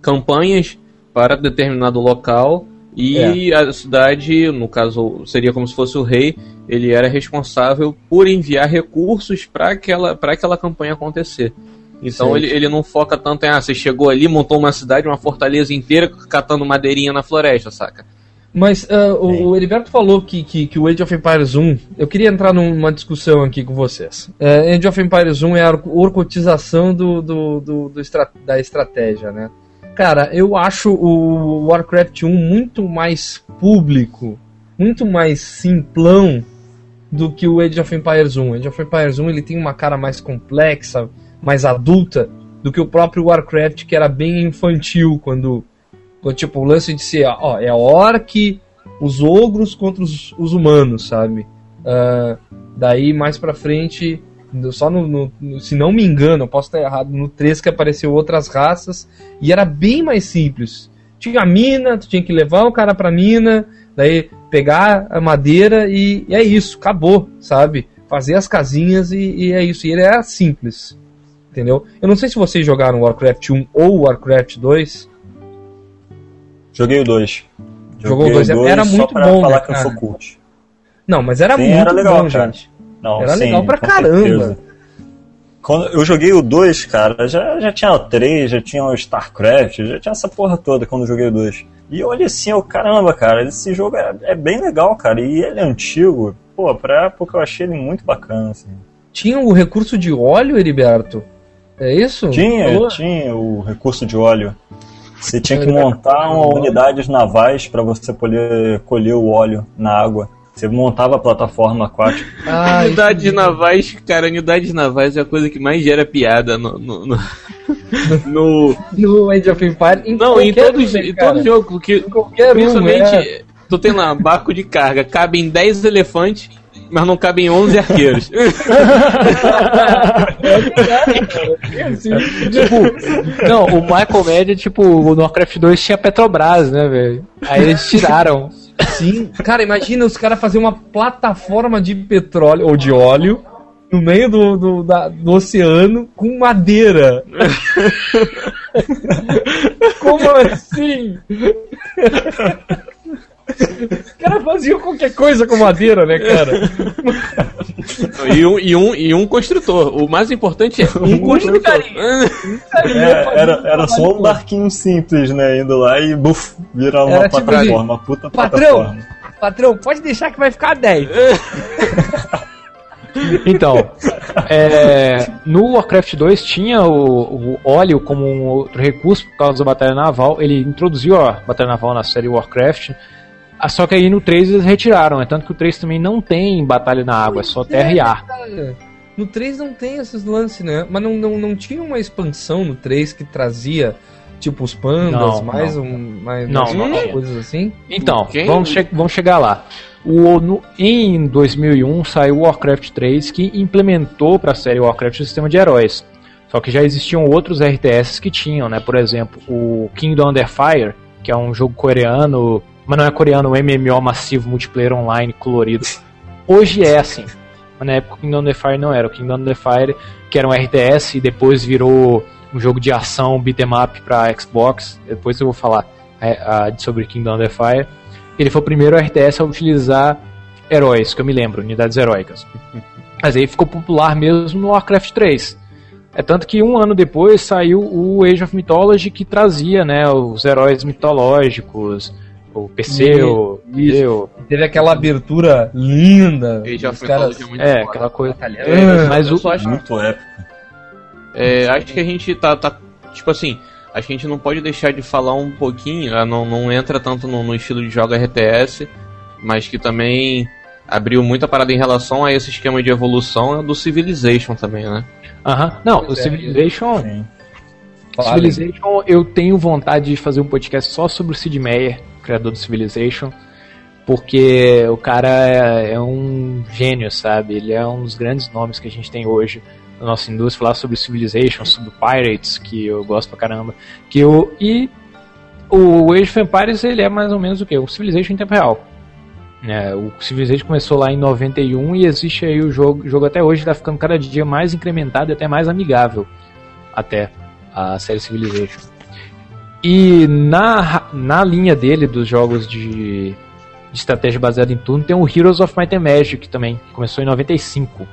campanhas para determinado local e é. a cidade, no caso, seria como se fosse o rei, ele era responsável por enviar recursos para aquela, aquela campanha acontecer. Então ele, ele não foca tanto em, ah, você chegou ali, montou uma cidade, uma fortaleza inteira, catando madeirinha na floresta, saca? Mas uh, o, o Heriberto falou que, que, que, o Age of Empires 1. Eu queria entrar numa discussão aqui com vocês. Uh, Age of Empires 1 é a orcotização do, do, do, do estra da estratégia, né? Cara, eu acho o Warcraft 1 muito mais público, muito mais simplão do que o Age of Empires 1. Age of Empires 1 ele tem uma cara mais complexa, mais adulta do que o próprio Warcraft, que era bem infantil quando, quando tipo, o lance de ser, ó, é orc, os ogros contra os, os humanos, sabe? Uh, daí mais pra frente, só no, no, no, se não me engano, eu posso estar errado, no 3 que apareceu outras raças e era bem mais simples. Tinha a mina, tu tinha que levar o cara pra mina, daí pegar a madeira e, e é isso, acabou, sabe? Fazer as casinhas e, e é isso. E ele era simples entendeu? Eu não sei se vocês jogaram Warcraft 1 ou Warcraft 2. Joguei o 2. Jogou o 2, era muito bom, falar né, que eu sou cult. Não, mas era sim, muito era legal, bom, cara. gente. Não, era sim, legal pra caramba. Certeza. Quando eu joguei o 2, cara, já, já tinha o 3, já tinha o StarCraft, já tinha essa porra toda quando eu joguei o 2. E eu olhei assim, eu, caramba, cara, esse jogo é, é, bem legal, cara, e ele é antigo. Pô, pra época eu achei ele muito bacana, assim. Tinha o recurso de óleo, Heriberto? É isso? Tinha, tinha o recurso de óleo. Você tinha que montar uma unidades navais para você poder colher o óleo na água. Você montava a plataforma aquática. Ah, unidades navais, cara, unidades navais é a coisa que mais gera piada no. No, no, no... no Age of Empires. Em Não, em, todos, em todo jogo. Porque, principalmente, um, é. tu tem lá barco de carga, cabem 10 elefantes mas não cabem 11 arqueiros. tipo, não, o Michael Média, tipo, no Warcraft 2 tinha Petrobras, né, velho? Aí eles tiraram. Sim, cara, imagina os caras fazerem uma plataforma de petróleo ou de óleo no meio do, do, da, do oceano com madeira. Como assim? Os caras faziam qualquer coisa com madeira, né, cara? e, um, e, um, e um construtor. O mais importante é um construtor. É, era, era só um barquinho simples, né? Indo lá e buf, virar uma tipo plataforma. Tipo, puta patrão, plataforma. Patrão, pode deixar que vai ficar 10. Então, é, no Warcraft 2 tinha o, o, óleo como um outro recurso por causa da batalha naval. Ele introduziu a batalha naval na série Warcraft. Ah, só que aí no 3 eles retiraram, é tanto que o 3 também não tem batalha na água, é só terra é, e ar. Cara. No 3 não tem esses lances, né? Mas não, não, não tinha uma expansão no 3 que trazia Tipo os pandas, não, mais não. um. Mais, não, mais não, coisas assim? Então, vamos, che vamos chegar lá. O, no, em 2001 saiu o Warcraft 3 que implementou para a série Warcraft o sistema de heróis. Só que já existiam outros RTS que tinham, né? Por exemplo, o Kingdom Under Fire, que é um jogo coreano, mas não é coreano, um MMO massivo, multiplayer online, colorido. Hoje é assim. Mas na época o Kingdom Under Fire não era. O Kingdom Under Fire, que era um RTS e depois virou um jogo de ação beat'em up para Xbox. Depois eu vou falar é, sobre Kingdom Under Fire. Ele foi o primeiro RTS a utilizar heróis, que eu me lembro, unidades heróicas. Mas aí ficou popular mesmo no Warcraft 3. É tanto que um ano depois saiu o Age of Mythology que trazia, né, os heróis mitológicos, o PC, o Teve aquela abertura linda. Age of caras... Mythology é muito É, aquela coisa. É, mas o acho muito épico. É, acho que a gente tá, tá tipo assim, acho que a gente não pode deixar de falar um pouquinho, ah, não, não entra tanto no, no estilo de jogo RTS, mas que também abriu muita parada em relação a esse esquema de evolução do Civilization também, né? Aham. Não, o é, Civilization. Sim. Civilization, eu tenho vontade de fazer um podcast só sobre o Sid Meier, criador do Civilization, porque o cara é, é, um gênio, sabe? Ele é um dos grandes nomes que a gente tem hoje na nossa indústria. Falar sobre Civilization, sobre Pirates, que eu gosto pra caramba. Que eu, e o Age of Empires, ele é mais ou menos o que? O Civilization em tempo real. É, o Civilization começou lá em 91 e existe aí o jogo, o jogo até hoje está ficando cada dia mais incrementado e até mais amigável até a série Civilization. E na, na linha dele dos jogos de, de estratégia baseada em turno tem o Heroes of Might and Magic também, que começou em 95.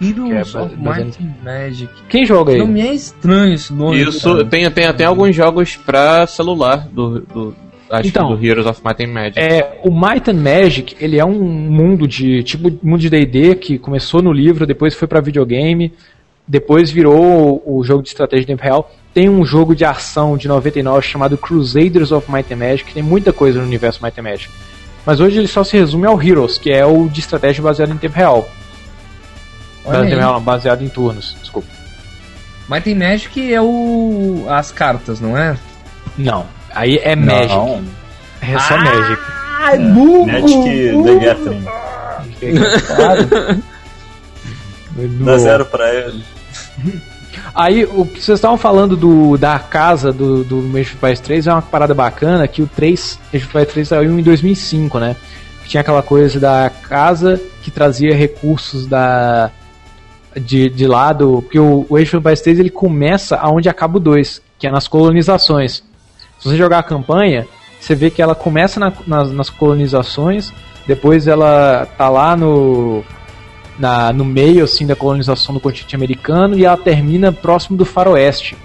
Heroes é, of Might and Magic. Quem joga aí? Não me é estranho esse nome. Isso, tem, tem até alguns jogos para celular do, do, Acho então, do Heroes of Might and Magic. É, o Might and Magic, ele é um mundo de tipo mundo de D&D que começou no livro, depois foi para videogame, depois virou o jogo de estratégia de tempo real. Tem um jogo de ação de 99 chamado Crusaders of Might and Magic, que tem muita coisa no universo Might and Magic. Mas hoje ele só se resume ao Heroes, que é o de estratégia baseado em tempo real. Baseado em, tempo real, baseado em turnos, desculpa. Might and Magic é o as cartas, não é? Não. Aí é não. Magic. É só ah, Magic. É burro! Magic The Gathering. Claro. Dá zero pra ele. Aí, o que vocês estavam falando do, da casa do, do Age of Empires 3 é uma parada bacana, que o 3, Age of Empires 3 saiu em 2005, né? Tinha aquela coisa da casa que trazia recursos da de, de lado, porque o, o Age of Empires 3 ele começa aonde acaba o 2, que é nas colonizações. Se você jogar a campanha, você vê que ela começa na, nas, nas, colonizações, depois ela tá lá no, na, no meio assim da colonização do continente americano e ela termina próximo do faroeste.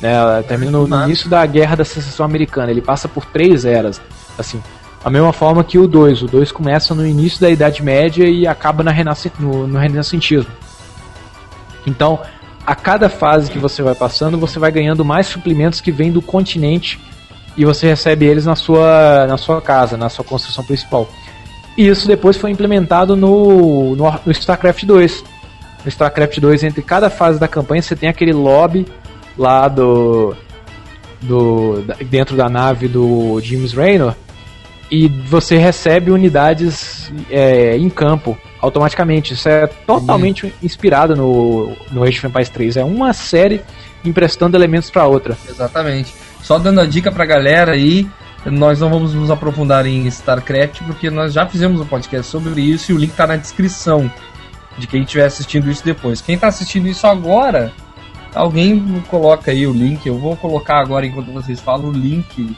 Né, ela termina no, no início da Guerra da Secessão Americana. Ele passa por três eras, assim. A mesma forma que o 2. O 2 começa no início da Idade Média e acaba na renasc no, no Renascentismo. Então, a cada fase que você vai passando, você vai ganhando mais suplementos que vêm do continente e você recebe eles na sua, na sua casa, na sua construção principal. E isso depois foi implementado no, no, no StarCraft 2. No StarCraft 2, entre cada fase da campanha, você tem aquele lobby lá do. do dentro da nave do James Raynor e você recebe unidades é, em campo automaticamente. Isso é totalmente inspirado no, no Age of Empires 3. É uma série emprestando elementos para outra. Exatamente. Só dando a dica pra galera aí, nós não vamos nos aprofundar em StarCraft porque nós já fizemos um podcast sobre isso e o link tá na descrição de quem estiver assistindo isso depois. Quem tá assistindo isso agora, alguém coloca aí o link. Eu vou colocar agora enquanto vocês falam o link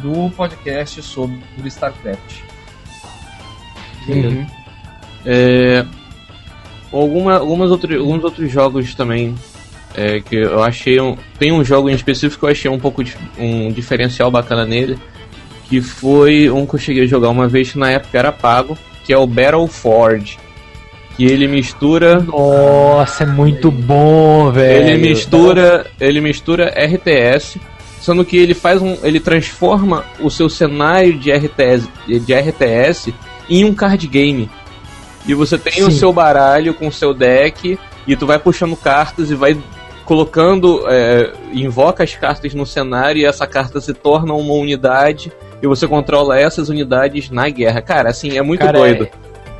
do podcast sobre StarCraft. Uhum. É, alguma, algumas outro, alguns outros jogos também é, que eu achei um, tem um jogo em específico que eu achei um pouco um diferencial bacana nele que foi um que eu cheguei a jogar uma vez que na época era pago que é o Battleforge que ele mistura nossa é muito bom velho ele mistura ele mistura RTS sendo que ele faz um ele transforma o seu cenário de RTS de RTS em um card game e você tem Sim. o seu baralho com o seu deck e tu vai puxando cartas e vai colocando, é, invoca as cartas no cenário e essa carta se torna uma unidade e você controla essas unidades na guerra. Cara, assim, é muito Cara, doido.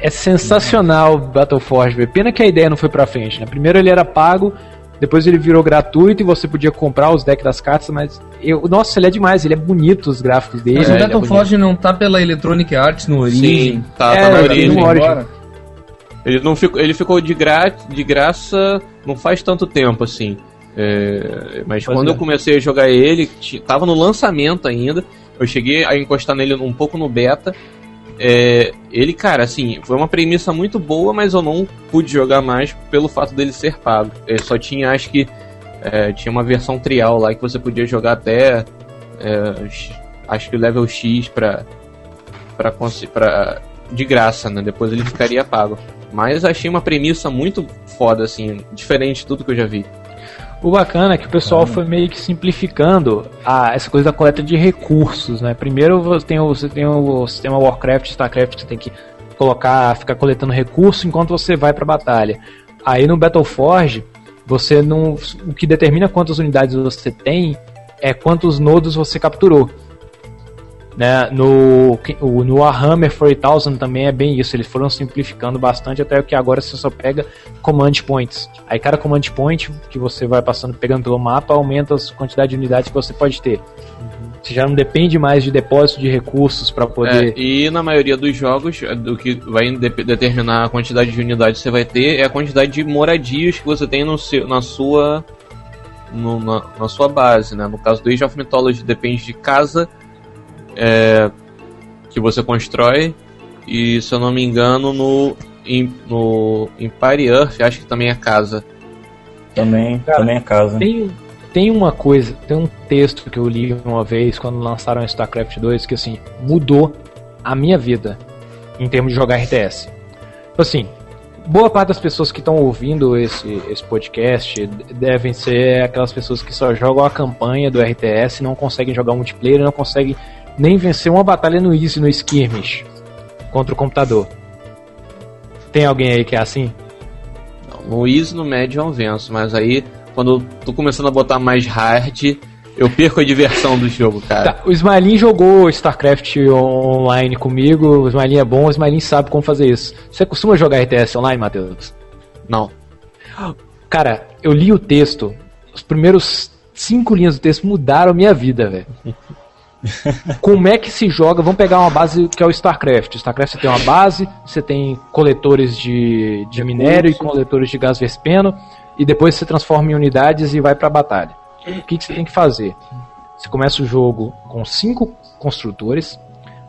É, é sensacional o Battleforge, pena que a ideia não foi pra frente, né? Primeiro ele era pago, depois ele virou gratuito e você podia comprar os decks das cartas, mas eu, nossa, ele é demais, ele é bonito os gráficos dele. Mas o Battleforge é não tá pela Electronic Arts no Origin? Sim, tá, é, tá no Origin. No Origin. Ele, não ficou, ele ficou de, gra, de graça não faz tanto tempo assim. É, mas pois quando é. eu comecei a jogar ele, tava no lançamento ainda. Eu cheguei a encostar nele um pouco no beta. É, ele, cara, assim, foi uma premissa muito boa, mas eu não pude jogar mais pelo fato dele ser pago. Eu só tinha, acho que, é, tinha uma versão trial lá que você podia jogar até, é, acho que level X pra, pra, pra, de graça, né? Depois ele ficaria pago. Mas achei uma premissa muito foda, assim, diferente de tudo que eu já vi. O bacana é que o pessoal foi meio que simplificando a, essa coisa da coleta de recursos, né? Primeiro você tem o, você tem o sistema Warcraft, Starcraft, que você tem que colocar, ficar coletando recursos enquanto você vai pra batalha. Aí no Battleforge, você não. O que determina quantas unidades você tem é quantos nodos você capturou. Né? No, no Warhammer 4000 também é bem isso, eles foram simplificando bastante até que agora você só pega command points. Aí cada command point que você vai passando, pegando pelo mapa, aumenta a quantidade de unidades que você pode ter. Você já não depende mais de depósito de recursos para poder. É, e na maioria dos jogos, o que vai de determinar a quantidade de unidades que você vai ter é a quantidade de moradias que você tem no seu, na sua no, na, na, sua base, né? No caso do Age of Mythology depende de casa é, que você constrói. E se eu não me engano, no, in, no Empire Earth, acho que também é casa. Também, Cara, também é casa. Tem, tem uma coisa, tem um texto que eu li uma vez quando lançaram StarCraft 2 que assim, mudou a minha vida em termos de jogar RTS. Tipo assim, boa parte das pessoas que estão ouvindo esse, esse podcast devem ser aquelas pessoas que só jogam a campanha do RTS, não conseguem jogar multiplayer, não conseguem nem vencer uma batalha no Easy, no Skirmish, contra o computador. Tem alguém aí que é assim? No Easy, no médio eu venço, mas aí quando eu tô começando a botar mais hard, eu perco a diversão do jogo, cara. Tá, o Smiley jogou StarCraft online comigo, o Smiley é bom, o Smiley sabe como fazer isso. Você costuma jogar RTS online, Matheus? Não. Cara, eu li o texto, os primeiros cinco linhas do texto mudaram a minha vida, velho. Como é que se joga? Vamos pegar uma base que é o StarCraft. StarCraft você tem uma base, você tem coletores de, de minério e coletores de gás vespeno, e depois você transforma em unidades e vai para a batalha. O que, que você tem que fazer? Você começa o jogo com cinco construtores,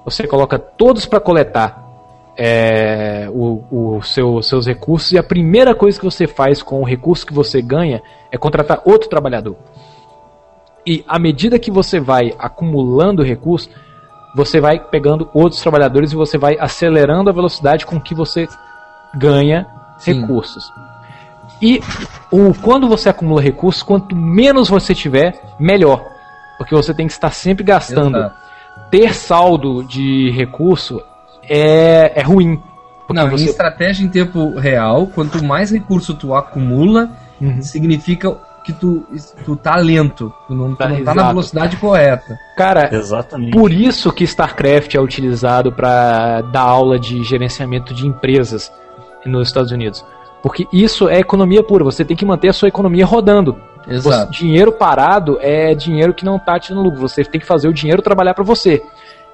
você coloca todos para coletar é, o, o seu, seus recursos, e a primeira coisa que você faz com o recurso que você ganha é contratar outro trabalhador. E à medida que você vai acumulando recursos, você vai pegando outros trabalhadores e você vai acelerando a velocidade com que você ganha Sim. recursos. E o, quando você acumula recursos, quanto menos você tiver, melhor. Porque você tem que estar sempre gastando. Exato. Ter saldo de recurso é, é ruim. Não, você... em estratégia em tempo real, quanto mais recurso tu acumula, uhum. significa que tu, tu tá lento, tu não, tu não tá na velocidade correta. Cara, Exatamente. por isso que StarCraft é utilizado para dar aula de gerenciamento de empresas nos Estados Unidos. Porque isso é economia pura, você tem que manter a sua economia rodando. Exato. Você, dinheiro parado é dinheiro que não tá te dando lucro, você tem que fazer o dinheiro trabalhar para você.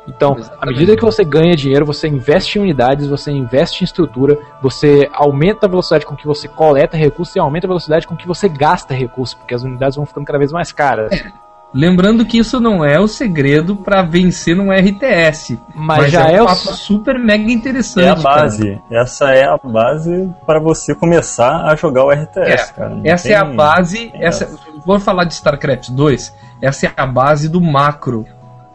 Então, Exatamente. à medida que você ganha dinheiro, você investe em unidades, você investe em estrutura, você aumenta a velocidade com que você coleta recursos e aumenta a velocidade com que você gasta recursos, porque as unidades vão ficando cada vez mais caras. É. Lembrando que isso não é o segredo para vencer num RTS, mas, mas já é, um é o super mega interessante. É a base. Cara. Essa é a base para você começar a jogar o RTS, é. cara. essa tem... é a base. Essa, vou falar de StarCraft 2. Essa é a base do macro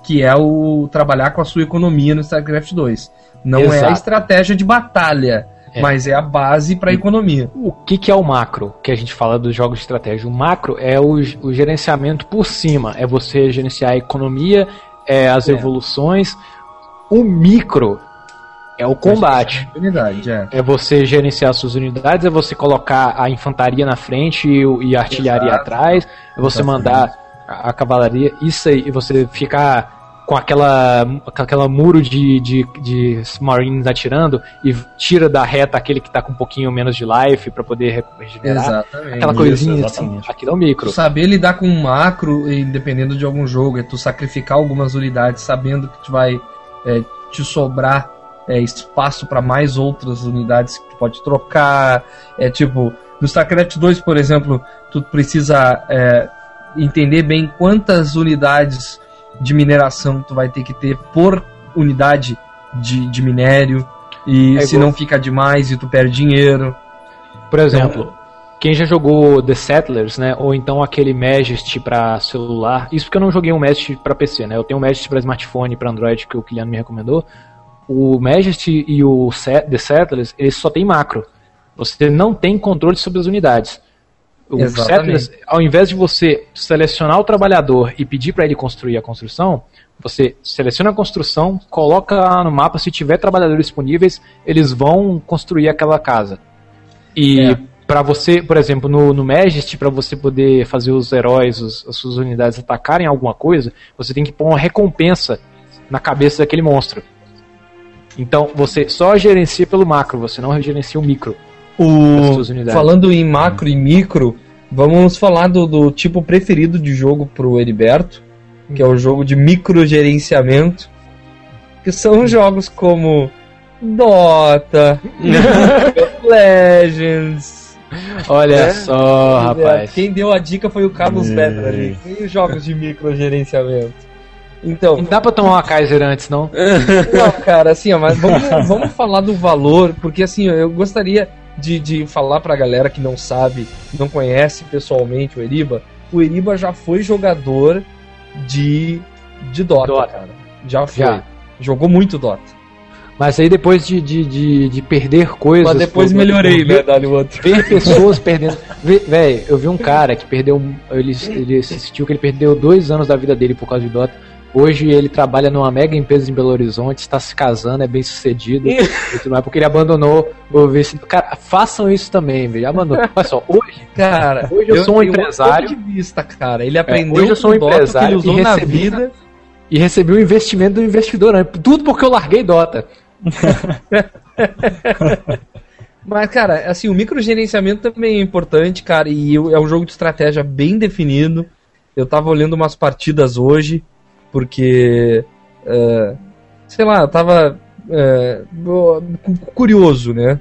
que é o trabalhar com a sua economia no StarCraft 2. Não Exato. é a estratégia de batalha, é. mas é a base para a economia. O que, que é o macro? Que a gente fala dos jogos de estratégia. O macro é o, o gerenciamento por cima, é você gerenciar a economia, é, as é. evoluções. O micro É o combate. Unidade, é. é você gerenciar suas unidades, é você colocar a infantaria na frente e, e a artilharia Exato. atrás, é você Exatamente. mandar a, a, cavalaria, isso aí, e você ficar com aquela, com aquela muro de, de, de Marines atirando e tira da reta aquele que tá com um pouquinho menos de life para poder regenerar. Exatamente. Aquela coisinha Isso, assim, aquilo é o micro. Tu saber lidar com um macro, dependendo de algum jogo, é tu sacrificar algumas unidades sabendo que tu vai é, te sobrar é, espaço para mais outras unidades que tu pode trocar. É tipo, no StarCraft 2, por exemplo, tu precisa é, entender bem quantas unidades de mineração tu vai ter que ter por unidade de, de minério. E é se não fica demais e tu perde dinheiro. Por exemplo, quem já jogou The Settlers, né, ou então aquele Majesty para celular, isso porque eu não joguei um Majesty para PC, né? Eu tenho um Majesty para smartphone e para Android que o Kilian me recomendou. O Majesty e o The Settlers, eles só tem macro. Você não tem controle sobre as unidades. O Settlers, ao invés de você selecionar o trabalhador e pedir para ele construir a construção, você seleciona a construção, coloca no mapa, se tiver trabalhadores disponíveis, eles vão construir aquela casa. E é. para você, por exemplo, no, no Majesty, para você poder fazer os heróis, os, as suas unidades atacarem alguma coisa, você tem que pôr uma recompensa na cabeça daquele monstro. Então você só gerencia pelo macro, você não gerencia o micro. O... Falando em macro e micro, vamos falar do, do tipo preferido de jogo pro Heriberto, que é o jogo de microgerenciamento, que são jogos como Dota, Legends. Olha é? só, rapaz. Quem deu a dica foi o Carlos Beto ali. E os jogos de microgerenciamento. Então. Não dá pra tomar uma Kaiser antes, não? não, cara, assim, ó, mas vamos, vamos falar do valor, porque assim, eu gostaria de, de falar pra galera que não sabe, não conhece pessoalmente o Eriba, o Eriba já foi jogador de, de Dota, Dota. cara. Já foi. Já. Jogou muito Dota. Mas aí depois de, de, de, de perder coisas. Mas depois melhorei, né, Dali outro. Ver pessoas perdendo. Véi, eu vi um cara que perdeu. Ele, ele assistiu que ele perdeu dois anos da vida dele por causa de Dota. Hoje ele trabalha numa mega empresa em Belo Horizonte, está se casando, é bem sucedido e tudo mais, porque ele abandonou o vice. Cara, façam isso também, velho. Abandonou. Olha só, hoje, cara, hoje eu, eu sou um empresário. Um vista, cara. Ele aprendeu é, hoje eu sou um empresário que ele usou na vida e recebi um investimento do investidor, né? tudo porque eu larguei Dota. Mas, cara, assim, o microgerenciamento também é importante, cara, e é um jogo de estratégia bem definido. Eu tava olhando umas partidas hoje porque, uh, sei lá, eu tava uh, curioso, né?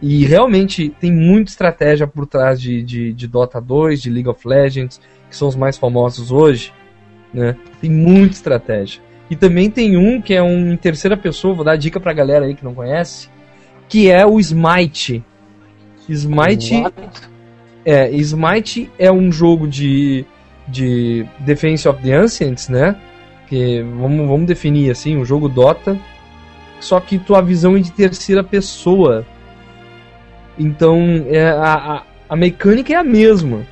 E realmente tem muita estratégia por trás de, de, de, Dota 2, de League of Legends, que são os mais famosos hoje, né? Tem muita estratégia. E também tem um que é um em terceira pessoa, vou dar dica pra galera aí que não conhece, que é o Smite. Smite é, Smite é um jogo de, de Defense of the Ancients, né? Que vamos, vamos definir assim, um jogo Dota, só que tua visão é de terceira pessoa. Então é, a, a, a mecânica é a mesma.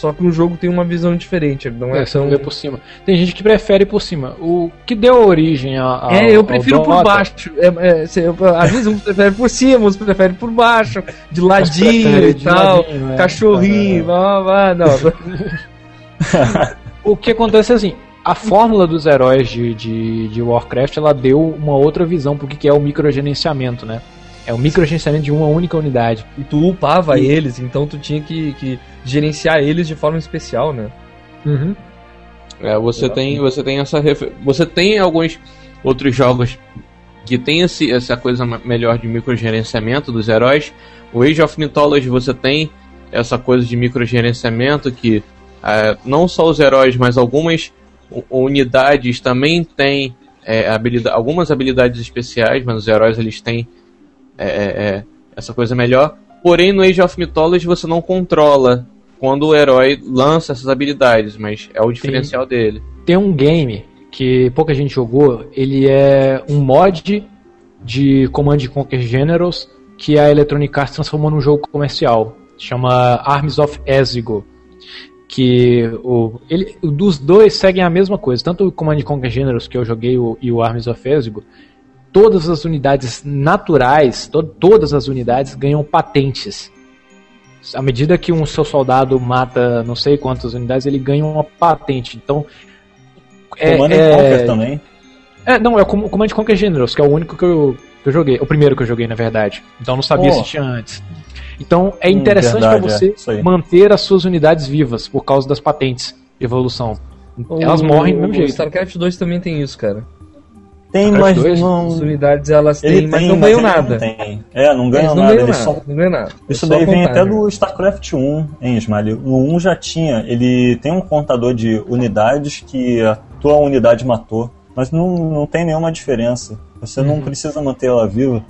Só que o jogo tem uma visão diferente. Não é, é tão... por cima. Tem gente que prefere por cima. O que deu origem a. É, eu prefiro por baixo. É, é, eu, às vezes uns preferem por cima, uns preferem por baixo, de ladinho e tal, ladinho, é. cachorrinho, blá, blá, não. o que acontece é assim, a fórmula dos heróis de, de, de, Warcraft ela deu uma outra visão pro que é o microgerenciamento, né? É o microgerenciamento de uma única unidade. E tu upava e... eles, então tu tinha que, que, gerenciar eles de forma especial, né? Uhum. É, você tem, você tem essa você tem alguns outros jogos que tem esse, essa coisa melhor de microgerenciamento dos heróis. O Age of Mythology você tem essa coisa de microgerenciamento que é, não só os heróis, mas algumas unidades também têm é, habilidade, algumas habilidades especiais, mas os heróis eles têm é, é, é, essa coisa melhor. Porém, no Age of Mythology você não controla quando o herói lança essas habilidades, mas é o diferencial tem, dele. Tem um game que pouca gente jogou, ele é um mod de Command Conquer Generals que a Electronic Arts transformou num jogo comercial. Chama Arms of Ezigo que o, ele, dos dois seguem a mesma coisa. Tanto o Command Conquer Generals que eu joguei o, e o Armies of Ezgo, todas as unidades naturais, to todas as unidades ganham patentes. À medida que um seu soldado mata não sei quantas unidades, ele ganha uma patente. Então. É, Command é... Conquer também. É, não, é o Command Conquer Generals, que é o único que eu, que eu joguei. O primeiro que eu joguei, na verdade. Então não sabia oh. se tinha antes. Então é hum, interessante hum, para você é, manter as suas unidades vivas por causa das patentes de evolução. Elas o, morrem do mesmo jeito. StarCraft 2 também tem isso, cara. Tem, mas não... As unidades elas têm, mas não ganham nada. Não é, não ganham nada. Ganham eles nada, só... Não ganham nada. Isso daí vem até do StarCraft 1, hein, Ismael? No 1 já tinha. Ele tem um contador de unidades que a tua unidade matou, mas não, não tem nenhuma diferença. Você uhum. não precisa manter ela viva.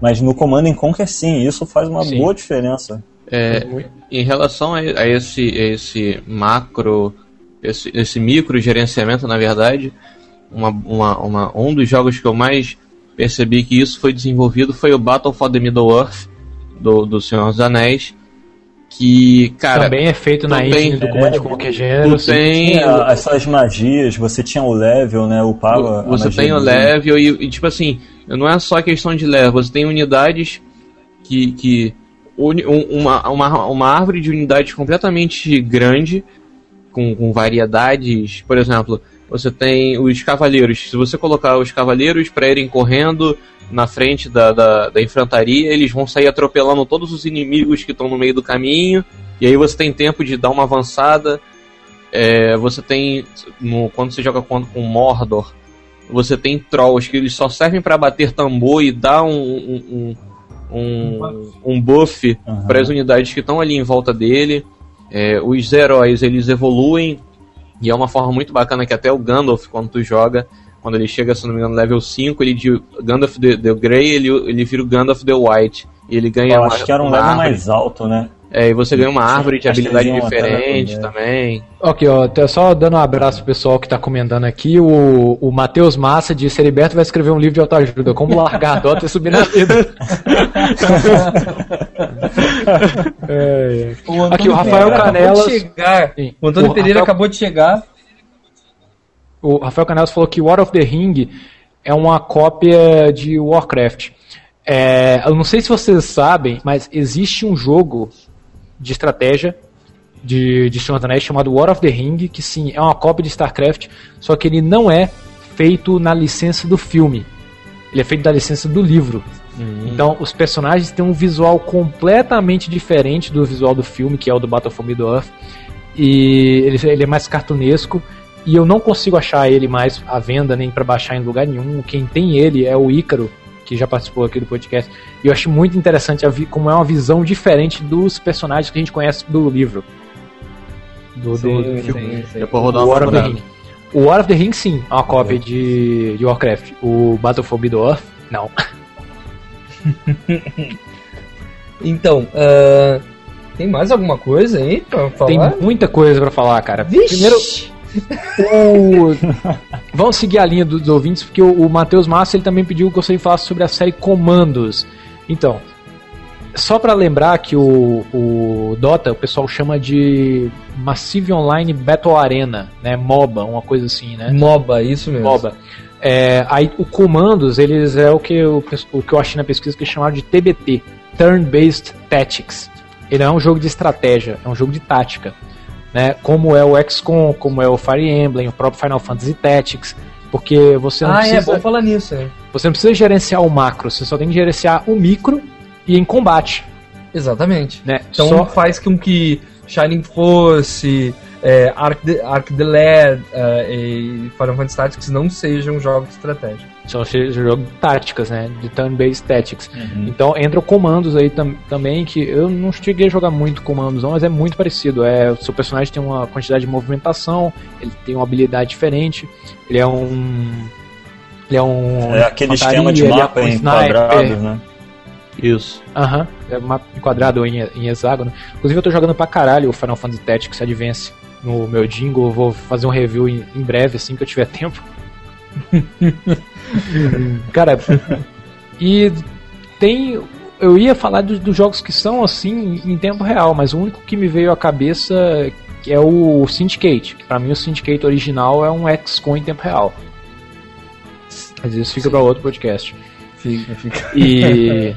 Mas no Command Conquer sim, isso faz uma sim. boa diferença. É, em relação a, a, esse, esse macro, esse, esse micro gerenciamento, na verdade, uma, uma, uma, um dos jogos que eu mais percebi que isso foi desenvolvido foi o Battle for the Middle-earth, do, do Senhor dos Anéis, que, cara... Também é feito na engine do Command é, Conquer Gênero. Você tem essas magias, você tinha o level, né, o power... Você tem o level e, e, tipo assim, não é só questão de level, você tem unidades que... que uma, uma, uma árvore de unidades completamente grande, com, com variedades, por exemplo, você tem os cavaleiros. Se você colocar os cavaleiros para irem correndo na frente da, da, da, enfrentaria, eles vão sair atropelando todos os inimigos que estão no meio do caminho. E aí você tem tempo de dar uma avançada. É, você tem. No, quando você joga com, com Mordor, você tem trolls que eles só servem para bater tambor e dar um, um, um, um buff uhum. para as unidades que estão ali em volta dele. É, os heróis eles evoluem e é uma forma muito bacana que até o Gandalf, quando tu joga, quando ele chega, se não me engano, level 5, ele de Gandalf the, the Grey, ele, ele vira o Gandalf the White. E ele ganha Eu uma, acho que era um level mais alto, né? É, e você ganha uma árvore de habilidade diferente também. Ok, ó, só dando um abraço pro pessoal que tá comentando aqui, o, o Matheus Massa de Seriberto vai escrever um livro de autoajuda, como largar a Dota e subir na vida. é, é. O aqui, o Rafael Canelas... Chegar. O Antônio o Pereira Rafael... acabou de chegar. O Rafael Canelas falou que War of the Ring é uma cópia de Warcraft. É, eu não sei se vocês sabem, mas existe um jogo de estratégia de, de Senhor dos Anéis chamado War of the Ring, que sim, é uma cópia de StarCraft, só que ele não é feito na licença do filme. Ele é feito da licença do livro. Uhum. Então, os personagens têm um visual completamente diferente do visual do filme, que é o do Battle for Middle-earth. E ele, ele é mais cartunesco. E eu não consigo achar ele mais à venda, nem para baixar em lugar nenhum. Quem tem ele é o Ícaro, que já participou aqui do podcast. E eu acho muito interessante a como é uma visão diferente dos personagens que a gente conhece do livro. Do, sim, do, filme. Sim, sim. rodar War of the Ring. O War of the Ring, sim, é uma cópia de, de Warcraft. O Battlefield Earth, não. então, uh, tem mais alguma coisa aí pra falar? Tem muita coisa pra falar, cara. Vixe. Primeiro, o... Vamos seguir a linha dos ouvintes, porque o, o Matheus Massa ele também pediu que eu falasse sobre a série Comandos. Então, só para lembrar que o, o Dota o pessoal chama de Massive Online Battle Arena, né? MOBA, uma coisa assim, né? MOBA, isso mesmo. MOBA. É, aí o comandos, eles é o que eu, o que eu achei na pesquisa que é chamado de TBT, Turn Based Tactics. Ele não é um jogo de estratégia, é um jogo de tática né? Como é o XCOM, como é o Fire Emblem, o próprio Final Fantasy Tactics, porque você não ah, precisa. Ah, é bom falar nisso, é. Você não precisa gerenciar o macro, você só tem que gerenciar o micro e em combate. Exatamente. Né? Então só... faz com que Shining Force, é, Arc, the, Arc the uh, e Final Fantasy Tactics não sejam jogos de estratégia. São jogos de táticas, né? De turn-based tactics. Uhum. Então entra comandos aí tam, também, que eu não cheguei a jogar muito comandos não, mas é muito parecido. É, o seu personagem tem uma quantidade de movimentação, ele tem uma habilidade diferente, ele é um... Ele é um... É aquele esquema de é mapa é um né? Isso. Aham. Uhum. É mapa quadrado em, em hexágono. Inclusive eu tô jogando pra caralho o Final Fantasy Tactics Advance no meu jingle. Vou fazer um review em, em breve, assim que eu tiver tempo. Cara, e tem. Eu ia falar dos, dos, jogos que são assim em tempo real, mas o único que me veio à cabeça é o Syndicate. Pra mim o Syndicate original é um XCOM em tempo real. Mas isso fica para outro podcast. Fica, fica. E.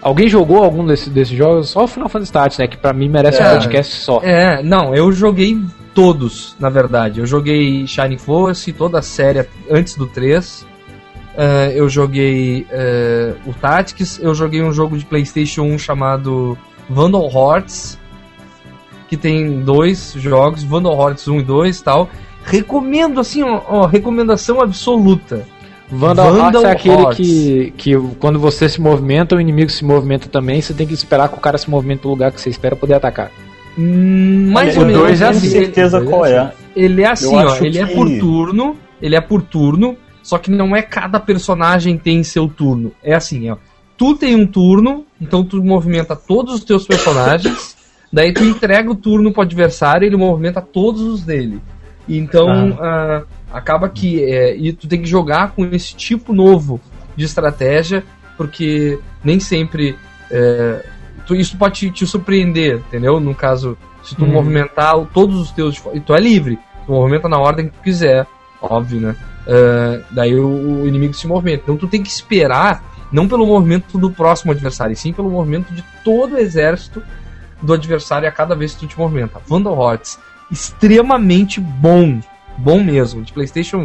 Alguém jogou algum desses desse jogos? Só o Final Fantasy Tactics, né? Que pra mim merece é, um podcast só. É, não, eu joguei todos, na verdade. Eu joguei Shining Force, toda a série antes do 3. Uh, eu joguei uh, o Tactics, eu joguei um jogo de PlayStation 1 chamado Vandal Hearts, que tem dois jogos, Vandal Hearts 1 e 2 tal. Recomendo, assim, ó, ó recomendação absoluta. Vandal, Vandal Hearts é aquele que, que quando você se movimenta, o inimigo se movimenta também, você tem que esperar que o cara se movimente no lugar que você espera poder atacar. Hum, mais ou menos. Dois é assim. certeza qual é. Ele é assim, ó, ele é que... é por turno, ele é por turno, só que não é cada personagem tem seu turno. É assim, ó. Tu tem um turno, então tu movimenta todos os teus personagens, daí tu entrega o turno pro adversário e ele movimenta todos os dele. Então, ah. uh, acaba que é, e tu tem que jogar com esse tipo novo de estratégia, porque nem sempre é, tu, isso pode te, te, surpreender, entendeu? No caso, se tu uhum. movimentar todos os teus. E tu é livre, tu movimenta na ordem que tu quiser, óbvio, né? Uh, daí o, o, inimigo se movimenta. Então tu tem que esperar, não pelo movimento do próximo adversário, e sim pelo movimento de todo o exército do adversário a cada vez que tu te movimenta. Vandal Hearts, extremamente bom. Bom mesmo, de PlayStation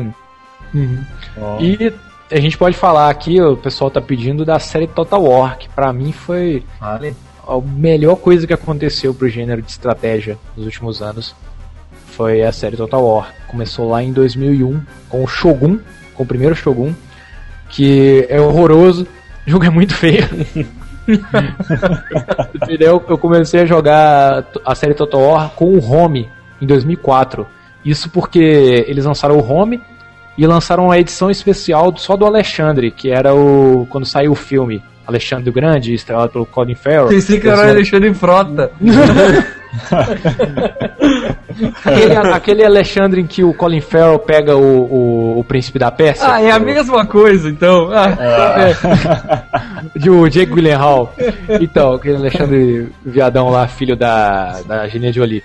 1. Uhum. Oh. E a gente pode falar aqui, o pessoal tá pedindo da série Total War, que pra mim foi. Vale a melhor coisa que aconteceu pro gênero de estratégia nos últimos anos foi a série Total War. Começou lá em 2001 com o Shogun, com o primeiro Shogun, que é horroroso, o jogo é muito feio. eu, eu comecei a jogar a série Total War com o Home em 2004. Isso porque eles lançaram o Home e lançaram uma edição especial só do Alexandre, que era o quando saiu o filme. Alexandre o Grande, estrelado pelo Colin Farrell. Pensei que era o Alexandre Frota. aquele, aquele Alexandre em que o Colin Farrell pega o, o, o príncipe da Pérsia. Ah, é a mesma coisa, então. Ah, é. é. De o Jake Gyllenhaal. Então, aquele Alexandre Viadão lá, filho da, da Genia Jolie.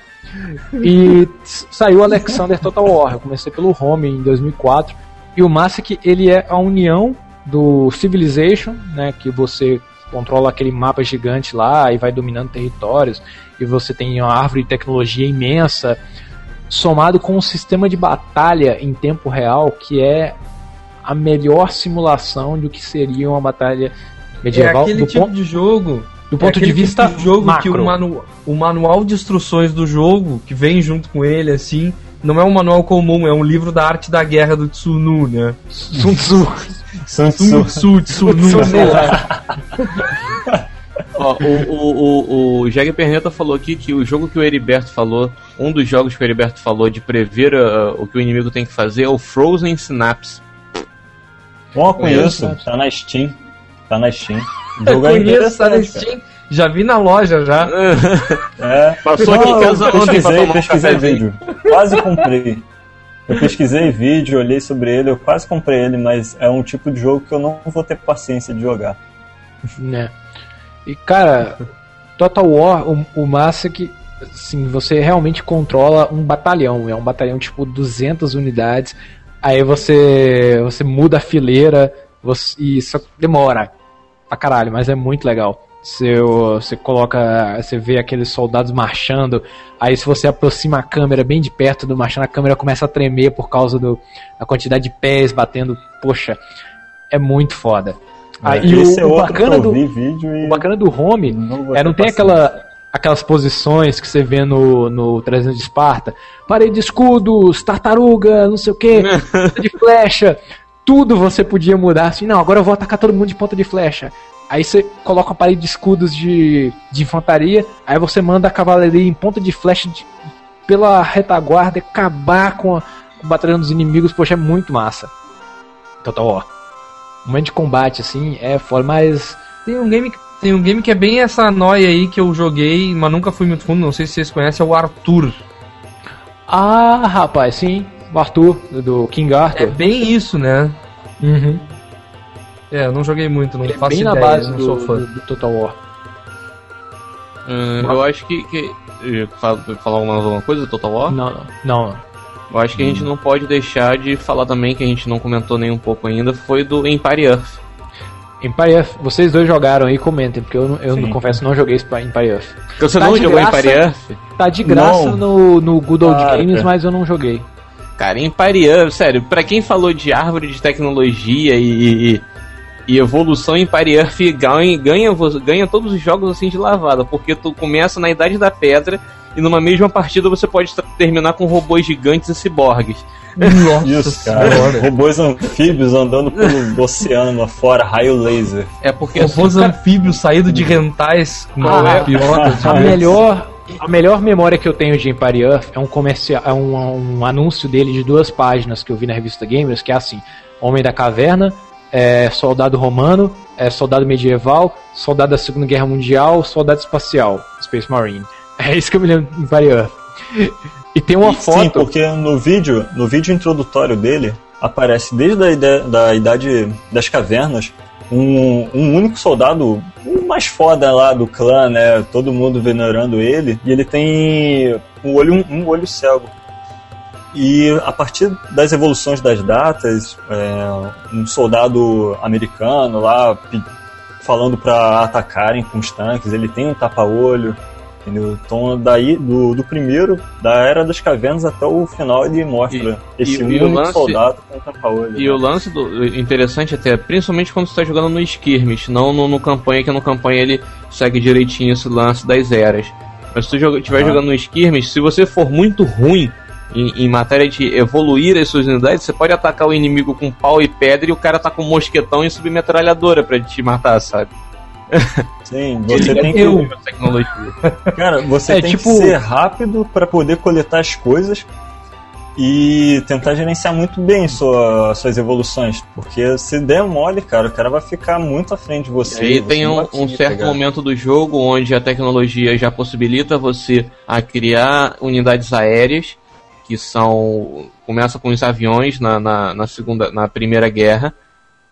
E saiu Alexander Total War. Eu comecei pelo Home em 2004. E o massa é que ele é a união do Civilization, né, que você controla aquele mapa gigante lá e vai dominando territórios, e você tem uma árvore de tecnologia imensa, somado com um sistema de batalha em tempo real que é a melhor simulação do que seria uma batalha medieval. É aquele tipo ponto, de jogo. Do ponto é de vista tipo de jogo macro. que o, manu, o manual de instruções do jogo que vem junto com ele assim não é um manual comum, é um livro da arte da guerra do Tsunu, né? Sun Tzu. Sun Tzu, Tsunu, sei lá. Ó, o, o, o, o Perneta falou aqui que o jogo que o Heriberto falou, um dos jogos que o Heriberto falou de prever uh, o que o inimigo tem que fazer é o Frozen Synapse. Bom, conheço, tá na Steam. Tá na Steam. O jogo eu é conheço, tá na Steam. Já vi na loja já. É. Passou aqui em casa ontem pesquisei, pra pesquisei um vídeo. Quase comprei. Eu pesquisei vídeo, olhei sobre ele, eu quase comprei ele, mas é um tipo de jogo que eu não vou ter paciência de jogar. Né. E cara, Total War, o, o massa é que assim, você realmente controla um batalhão, é um batalhão tipo 200 unidades. Aí você você muda a fileira, você, e isso demora pra caralho, mas é muito legal. Você, você coloca. Você vê aqueles soldados marchando. Aí se você aproxima a câmera bem de perto do marchando, a câmera começa a tremer por causa do, da quantidade de pés batendo. Poxa, é muito foda. É, aí o, é o, bacana do, o bacana do home não é não tem aquela aquelas posições que você vê no, no 300 de Esparta. Parede de escudos, tartaruga, não sei o que, de flecha. Tudo você podia mudar assim, não, agora eu vou atacar todo mundo de ponta de flecha. Aí você coloca uma parede de escudos de, de infantaria, aí você manda a cavalaria em ponta de flecha de, pela retaguarda acabar com, a, com o batalhão dos inimigos, poxa, é muito massa. Total War. O momento de combate, assim, é foda, mas. Tem um game tem um game que é bem essa noia aí que eu joguei, mas nunca fui muito fundo, não sei se vocês conhecem, é o Arthur. Ah, rapaz, sim. O Arthur, do King Arthur. É bem isso, né? Uhum. É, eu não joguei muito, não Ele faço é bem ideia, na base do. Do, do Total War. Hum, eu acho que. que falar mais alguma coisa do Total War? Não, não. Eu acho que a gente não pode deixar de falar também, que a gente não comentou nem um pouco ainda, foi do Empire Earth. Empire Earth, vocês dois jogaram aí, comentem, porque eu, eu não, confesso, não joguei Empire Earth. Você tá não jogou graça, Empire Earth? Tá de graça no, no Good Old ah, Games, é. mas eu não joguei. Cara, Empire Earth, sério, pra quem falou de árvore de tecnologia e, e, e evolução, Empire Earth ganha, ganha, ganha todos os jogos assim de lavada, porque tu começa na Idade da Pedra e numa mesma partida você pode terminar com robôs gigantes e ciborgues. Nossa Isso, cara. Robôs anfíbios andando pelo oceano afora, raio laser. É porque robôs assim, anfíbios saídos de rentais com ah, é, a melhor a melhor memória que eu tenho de Empire Earth é um comercial, é um, um, anúncio dele de duas páginas que eu vi na revista Gamers, que é assim: Homem da Caverna, é, soldado romano, é, soldado medieval, soldado da Segunda Guerra Mundial, soldado espacial, Space Marine. É isso que eu me lembro Empire Earth. E tem uma foto. Sim, porque no vídeo, no vídeo introdutório dele, aparece desde a ideia, da idade das cavernas um, um único soldado, o mais foda lá do clã, né? Todo mundo venerando ele, e ele tem um olho, um, um olho cego. E a partir das evoluções das datas, é, um soldado americano lá falando para atacarem com os tanques, ele tem um tapa-olho. Entendeu? Então, daí, do, do primeiro, da Era das Cavernas até o final, ele mostra e, esse e, único e lance, soldado com tapa-olho. E né? o lance do, interessante até, principalmente quando você está jogando no Skirmish, não no, no campanha, que no campanha ele segue direitinho esse lance das eras. Mas se você estiver ah. jogando no Skirmish, se você for muito ruim em, em, matéria de evoluir as suas unidades, você pode atacar o inimigo com pau e pedra e o cara tá com mosquetão e submetralhadora para te matar, sabe? Sim, você tem que. Cara, você é, tem tipo... que ser rápido para poder coletar as coisas e tentar gerenciar muito bem sua, suas evoluções. Porque se der mole, cara, o cara vai ficar muito à frente de você. E aí tem um, um certo momento do jogo onde a tecnologia já possibilita você a criar unidades aéreas que são começa com os aviões na, na, na segunda na primeira guerra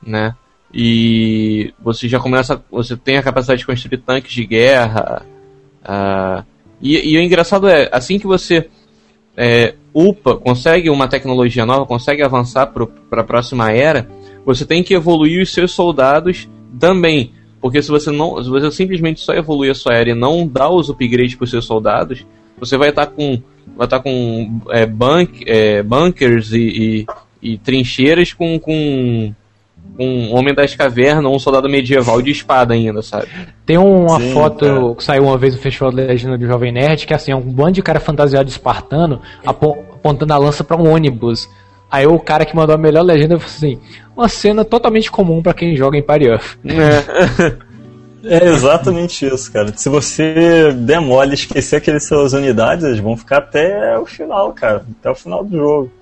né e você já começa, você tem a capacidade de construir tanques de guerra. Uh, e, e, o engraçado é, assim que você é, upa, consegue uma tecnologia nova, consegue avançar para a próxima era, você tem que evoluir os seus soldados também. Porque se você não, se você simplesmente só evoluir a sua era e não dá os upgrades para os seus soldados, você vai estar tá com vai estar tá com é, bunk, é, bunkers e, e, e, trincheiras com, com um homem das cavernas ou um soldado medieval de espada ainda, sabe? Tem uma Sim, foto cara. que saiu uma vez no Festival da Legenda do Jovem Nerd, que é assim, é um bando de cara fantasiado de espartano apontando a lança para um ônibus. Aí o cara que mandou a melhor legenda falou assim: uma cena totalmente comum para quem joga em Party É. É exatamente isso, cara. Se você demole esquecer aqueles suas unidades, eles vão ficar até o final, cara. Até o final do jogo.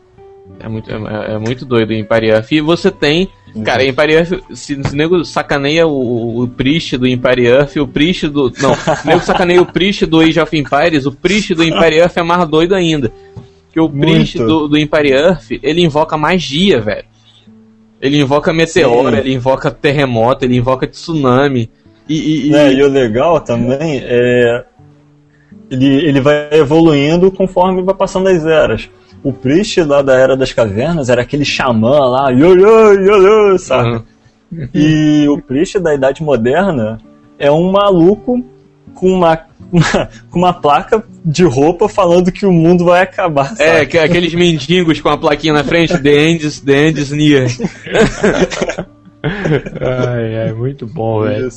É muito, é, é muito doido em Empire Earth. E você tem. Cara, Empire Earth, se o nego sacaneia o, o Priest do Earth, o Priest do. Não, o nego sacaneia o Priest do Age of Empires, o Priest do Earth é mais doido ainda. Que o Priest do, do Earth, ele invoca magia, velho. Ele invoca meteoro, Sim. ele invoca terremoto, ele invoca tsunami. E, e, é, e o legal também é. Ele, ele vai evoluindo conforme vai passando as eras o Priest lá da Era das Cavernas era aquele xamã lá, yo, yo, yo, yo sabe? Uhum. E o Priest da Idade Moderna é um maluco com uma, uma, com uma placa de roupa falando que o mundo vai acabar. É, sabe? É, que, aqueles mendigos com a plaquinha na frente, The End the end is near. ai, ai, muito bom, velho.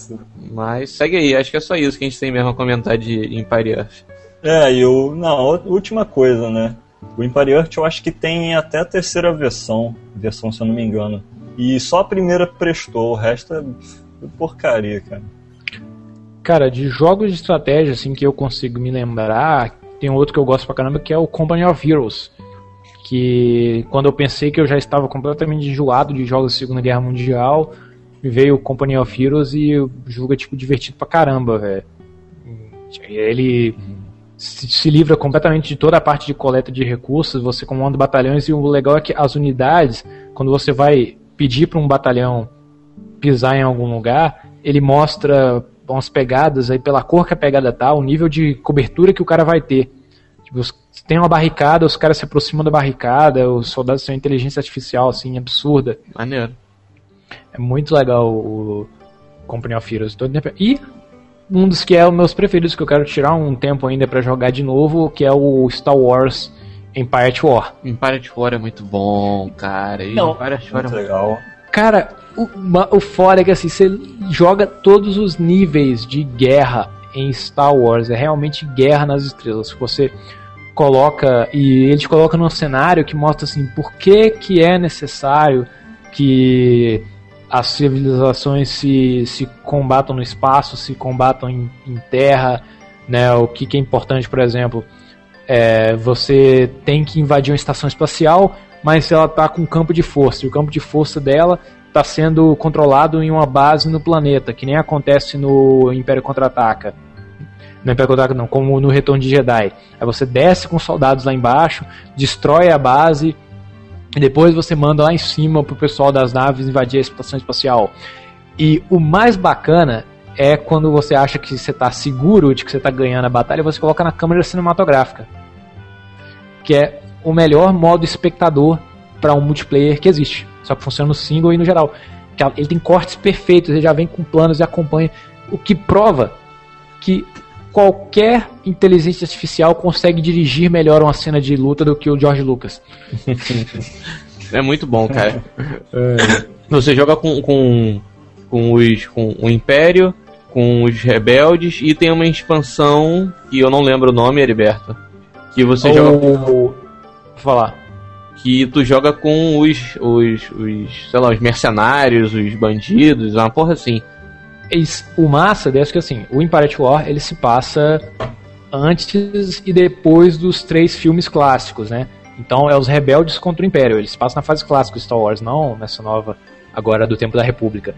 Mas segue aí, acho que é só isso que a gente tem mesmo a comentar de Empire Earth. É, e o. Não, última coisa, né? O Empire Earth eu acho que tem até a terceira versão, versão se eu não me engano. E só a primeira prestou, o resto é porcaria, cara. Cara, de jogos de estratégia assim que eu consigo me lembrar, tem outro que eu gosto pra caramba que é o Company of Heroes. Que quando eu pensei que eu já estava completamente enjoado de jogos da Segunda Guerra Mundial, veio o Company of Heroes e o jogo é tipo divertido pra caramba, velho. Ele se, se, livra completamente de toda a parte de coleta de recursos, você comanda batalhões e o legal é que as unidades, quando você vai pedir para um batalhão pisar em algum lugar, ele mostra umas pegadas aí pela cor que a pegada tá, o nível de cobertura que o cara vai ter. Tipo, tem uma barricada, os caras se aproximam da barricada, os soldados têm inteligência artificial, assim, absurda. Maneiro. É muito legal o Company of Heroes. E um dos que é os meus preferidos, que eu quero tirar um tempo ainda para jogar de novo, que é o Star Wars Empire at War. Empire at War é muito bom, cara. E Não, Empire at War é muito muito legal. Cara, o, o foda é que assim, você joga todos os níveis de guerra em Star Wars. É realmente guerra nas estrelas. Você coloca. E ele te coloca num cenário que mostra assim por que, que é necessário que as civilizações se, se combatam no espaço, se combatam em, em terra, né? O que, que é importante, por exemplo, é, você tem que invadir uma estação espacial, mas ela está com um campo de força, e o campo de força dela está sendo controlado em uma base no planeta, que nem acontece no Império Contra-Ataca. No Império Contra-Ataca não, como no Retorno de Jedi. Aí você desce com soldados lá embaixo, destrói a base, depois você manda lá em cima pro pessoal das naves invadir a estação espacial. E o mais bacana é quando você acha que você está seguro de que você está ganhando a batalha, você coloca na câmera cinematográfica. Que é o melhor modo espectador para um multiplayer que existe. Só que funciona no single e no geral. Ela- Ele tem cortes perfeitos, ele já vem com planos e acompanha. O que prova que qualquer inteligência artificial consegue dirigir melhor uma cena de luta do que o George Lucas. É muito bom, cara. Você joga com, com, com, os, com o Império, com os Rebeldes e tem uma expansão que eu não lembro o nome, Heriberto. Que você joga. Ou... Vou falar. Que tu joga com os, os, os. sei lá, os mercenários, os bandidos, uma porra assim. O massa dessa que assim, o at War ele se passa antes e depois dos três filmes clássicos, né? Então é os rebeldes contra o Império. Eles passam na fase clássica Star Wars, não nessa nova agora do Tempo da República.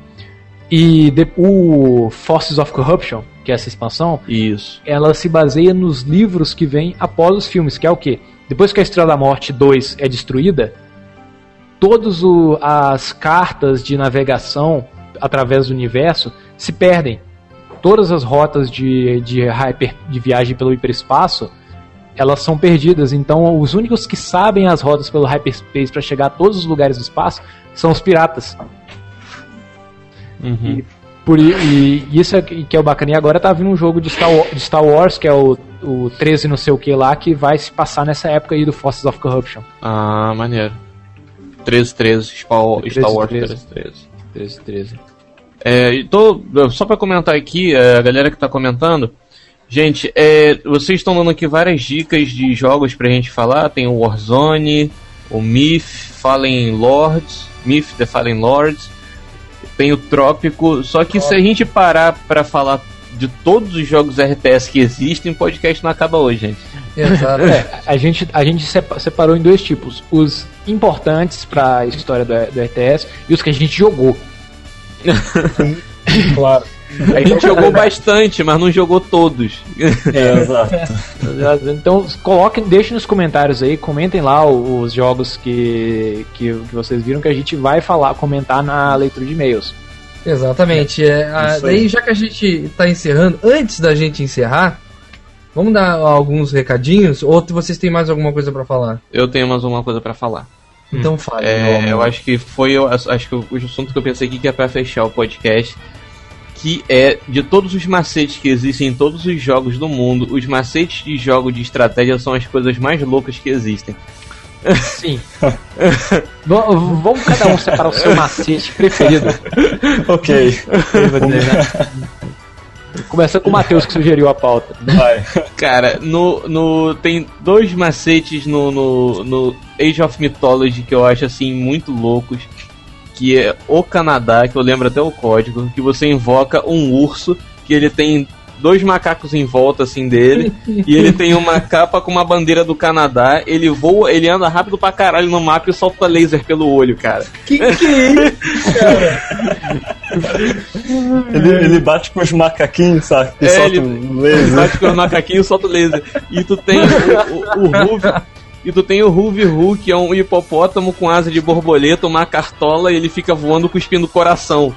E de- o Forces of Corruption, que é essa expansão, Isso. ela se baseia nos livros que vêm após os filmes, que é o quê? Depois que a Estrela da Morte 2 é destruída, todas as cartas de navegação através do universo se perdem. Todas as rotas de, de, hyper, de viagem pelo hiperespaço elas são perdidas. Então, os únicos que sabem as rotas pelo hyperspace para chegar a todos os lugares do espaço são os piratas. Uhum. Por, i- e isso é que é o bacana. E agora tá vindo um jogo de Star, de Star Wars, que é o, o 13 não sei o que lá, que vai se passar nessa época aí do Forces of Corruption. Ah, maneiro. 13, 13, Star, 13, Star Wars 13. 13, 13. 13, 13. É, e tô, só pra comentar aqui, é, a galera que tá comentando, gente, é, vocês estão dando aqui várias dicas de jogos pra gente falar. Tem o Warzone, o Myth, Fallen Lords, Myth The Fallen Lords, tem o Trópico. Só que se a gente parar pra falar de todos os jogos RTS que existem, o podcast não acaba hoje, gente. Exato. É, a gente, a gente sepa- separou em dois tipos: os importantes pra história do, do RTS e os que a gente jogou. Claro. A gente jogou bastante, mas não jogou todos. É, exato. Então, coloquem, deixem nos comentários aí, comentem lá os jogos que, que, que vocês viram que a gente vai falar, comentar na leitura de e-mails. Exatamente. É, a- daí, já que a gente tá encerrando, antes da gente encerrar, vamos dar alguns recadinhos? Ou vocês têm mais alguma coisa pra falar? Eu tenho mais uma coisa pra falar. Então fale. É, eu acho que foi eu acho que o, assunto que eu pensei aqui que é pra fechar o podcast. Que é de todos os macetes que existem em todos os jogos do mundo, os macetes de jogo de estratégia são as coisas mais loucas que existem. Sim. vamos, vamos cada um separar o seu macete preferido. ok. Começando com o Matheus que sugeriu a pauta. Vai. Cara, no, no tem dois macetes no, no, no Age of Mythology que eu acho assim muito loucos. Que é o Canadá, que eu lembro até o código, que você invoca um urso, que ele tem dois macacos em volta assim dele, e ele tem uma capa com uma bandeira do Canadá, ele voa, ele anda rápido pra caralho no mapa e solta laser pelo olho, cara. Que que é isso, cara? Ele, ele bate com os macaquinhos, sabe? E É, solta ele- um laser. Bate com os macaquinhos e solta o laser. E tu tem o, o, o Ruve. E tu tem o Ruve Ru, que é um hipopótamo com asa de borboleta, uma cartola, e ele fica voando cuspindo coração.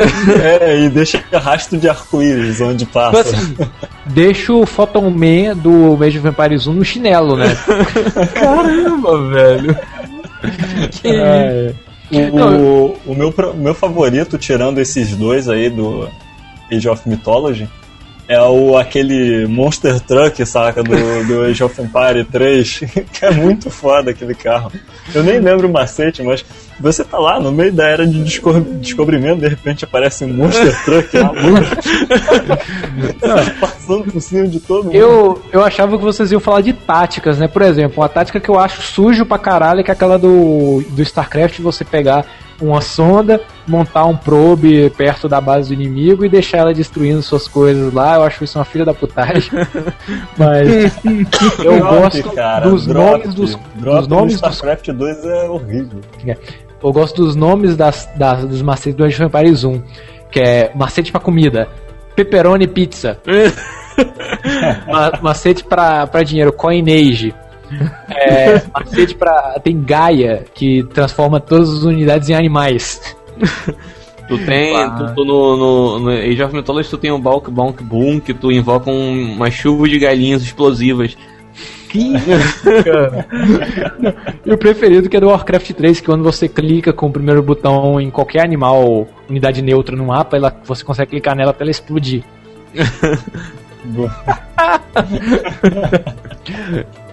É, e deixa rastro de arco-íris onde passa. Assim, deixa o Photon Man do Age of Empires 1 no chinelo, né? Caramba, velho. Que... É. O, o, meu, o meu favorito, tirando esses dois aí do Age of Mythology, é o, aquele Monster Truck, saca? Do, do Age of Empire 3, que é muito foda aquele carro. Eu nem lembro o macete, mas você tá lá no meio da era de desco descobrimento, de repente aparece um Monster Truck lá, passando por cima de todo mundo. Eu, eu achava que vocês iam falar de táticas, né? Por exemplo, uma tática que eu acho sujo pra caralho, que é aquela do, do StarCraft, você pegar uma sonda, montar um probe perto da base do inimigo e deixar ela destruindo suas coisas lá. Eu acho isso uma filha da putagem. Mas eu gosto cara, dos drop, nomes dos, dos nomes do StarCraft 2 é horrível. É. Eu gosto dos nomes das, das, dos macetes do Age of Empires 1, que é macete para comida, pepperoni pizza. macete para dinheiro, coinage. É, macete pra. Tem Gaia, que transforma todas as unidades em animais. Tu tem. Tu, tu, no, no, no Age of Mythology tu tem o Balk Bonk Boom, que tu invoca um, uma chuva de galinhas explosivas. Que cara. e o preferido que é do Warcraft 3, que quando você clica com o primeiro botão em qualquer animal, unidade neutra no mapa, ela, você consegue clicar nela pra ela explodir.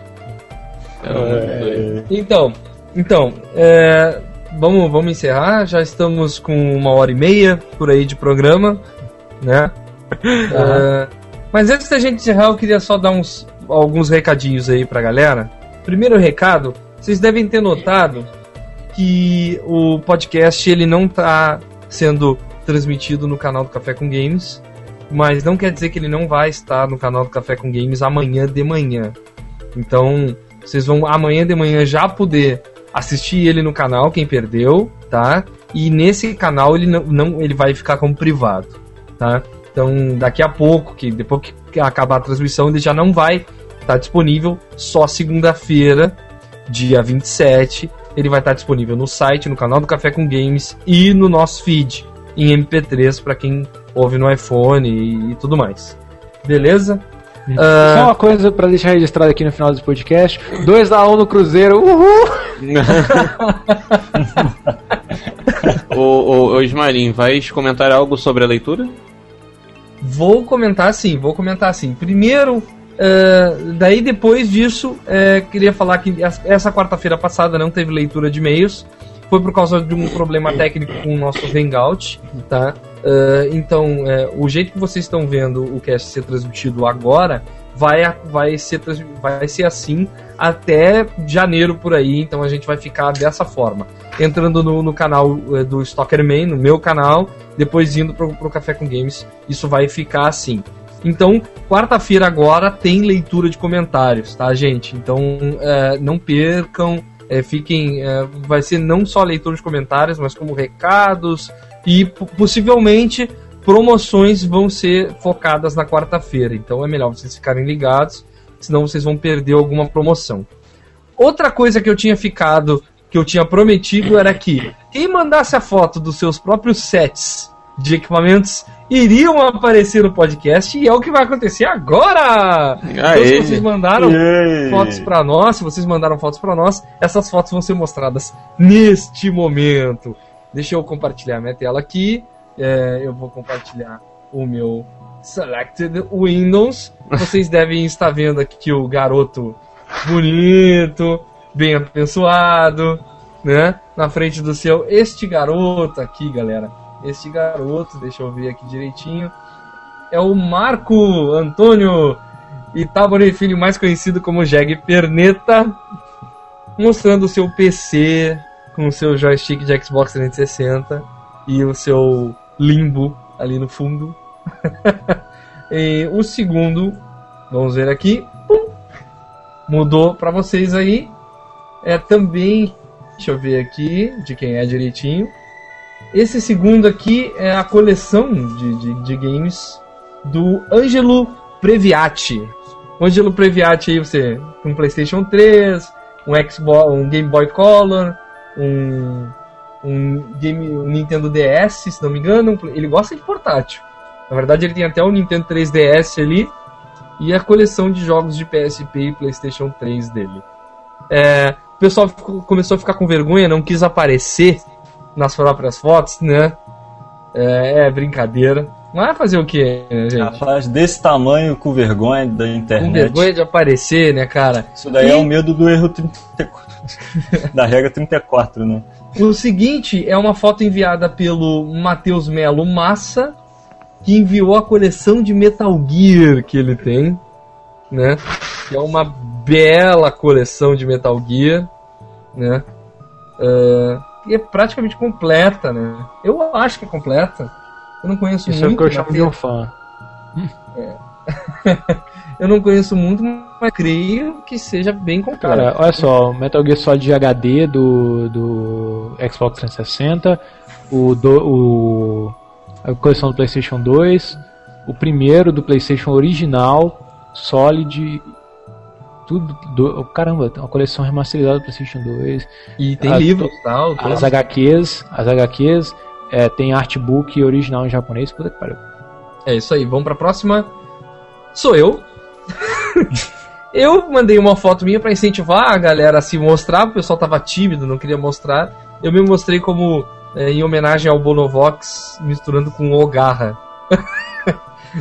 É. Então, então, é, vamos, vamos encerrar. Já estamos com uma hora e meia por aí de programa, né? É, mas antes da gente encerrar, eu queria só dar uns, alguns recadinhos aí pra galera. Primeiro recado, vocês devem ter notado que o podcast ele não tá sendo transmitido no canal do Café com Games, mas não quer dizer que ele não vai estar no canal do Café com Games amanhã de manhã. Então, vocês vão amanhã de manhã já poder assistir ele no canal, quem perdeu, tá? E nesse canal ele não, não ele vai ficar como privado, tá? Então, daqui a pouco, que depois que acabar a transmissão, ele já não vai estar tá disponível só segunda-feira, dia 27. Ele vai estar tá disponível no site, no canal do Café com Games e no nosso feed em MP3 para quem ouve no iPhone e, e tudo mais. Beleza? Uh... Só uma coisa para deixar registrado aqui no final desse podcast: 2 a 1 um no Cruzeiro, uhul! ô, ô, ô Ismarim, vai comentar algo sobre a leitura? Vou comentar sim, vou comentar sim. Primeiro, uh, daí depois disso, uh, queria falar que essa quarta-feira passada não teve leitura de e-mails. Foi por causa de um problema técnico com o nosso Hangout, tá? Uh, então, é, o jeito que vocês estão vendo o cast ser transmitido agora vai, vai, ser, vai ser assim até janeiro por aí. Então a gente vai ficar dessa forma. Entrando no, no canal é, do Stalkerman, no meu canal, depois indo pro, pro Café com Games, isso vai ficar assim. Então, quarta-feira agora tem leitura de comentários, tá, gente? Então, é, não percam, é, fiquem. É, vai ser não só leitura de comentários, mas como recados, e possivelmente promoções vão ser focadas na quarta-feira. Então é melhor vocês ficarem ligados, senão vocês vão perder alguma promoção. Outra coisa que eu tinha ficado, que eu tinha prometido era que quem mandasse a foto dos seus próprios sets de equipamentos iriam aparecer no podcast e é o que vai acontecer agora. Então, se vocês mandaram Aê. fotos para nós, se vocês mandaram fotos para nós, essas fotos vão ser mostradas neste momento. Deixa eu compartilhar minha tela aqui. É, eu vou compartilhar o meu Selected Windows. Vocês devem estar vendo aqui o garoto bonito, bem abençoado, né? Na frente do seu. Este garoto aqui, galera. Este garoto, deixa eu ver aqui direitinho. É o Marco Antônio Itabore Filho, mais conhecido como Jeg Perneta, mostrando o seu PC, com o seu joystick de Xbox 360 e o seu limbo ali no fundo. e o segundo, vamos ver aqui, pum, mudou para vocês aí. É também, deixa eu ver aqui de quem é direitinho. Esse segundo aqui é a coleção de, de, de games do Angelo Previati. Angelo Previati aí você um PlayStation 3, um Xbox, um Game Boy Color, um, um, game, um Nintendo DS, se não me engano. Ele gosta de portátil. Na verdade, ele tem até o Nintendo 3DS ali e a coleção de jogos de PSP e PlayStation 3 dele. É, o pessoal ficou, começou a ficar com vergonha, não quis aparecer nas próprias fotos, né? É, é brincadeira. Mas fazer o que, né, gente? Rapaz, desse tamanho, com vergonha da internet. Com vergonha de aparecer, né, cara? Isso daí e... é o medo do erro 34. da regra 34, né? O seguinte é uma foto enviada pelo Matheus Melo Massa, que enviou a coleção de Metal Gear que ele tem, né? Que é uma bela coleção de Metal Gear, né? Uh, e é praticamente completa, né? Eu acho que é completa. Eu não conheço Isso muito. Isso é o que eu chamo de um fã. É. eu não conheço muito, mas creio que seja bem completa. Cara, olha só, Metal Gear Solid HD do, do Xbox 360, o, do, o a coleção do PlayStation 2, o primeiro do PlayStation original, Solid, tudo. Do, caramba, uma coleção remasterizada do PlayStation 2. E tem a, livros tal. As HQs, as HQs, é, tem artbook original em japonês, puta que pariu. É isso aí, vamos pra próxima. Sou eu. eu mandei uma foto minha para incentivar a galera a se mostrar, o pessoal tava tímido, não queria mostrar. Eu me mostrei como é, em homenagem ao Bonovox, misturando com o Ogarra.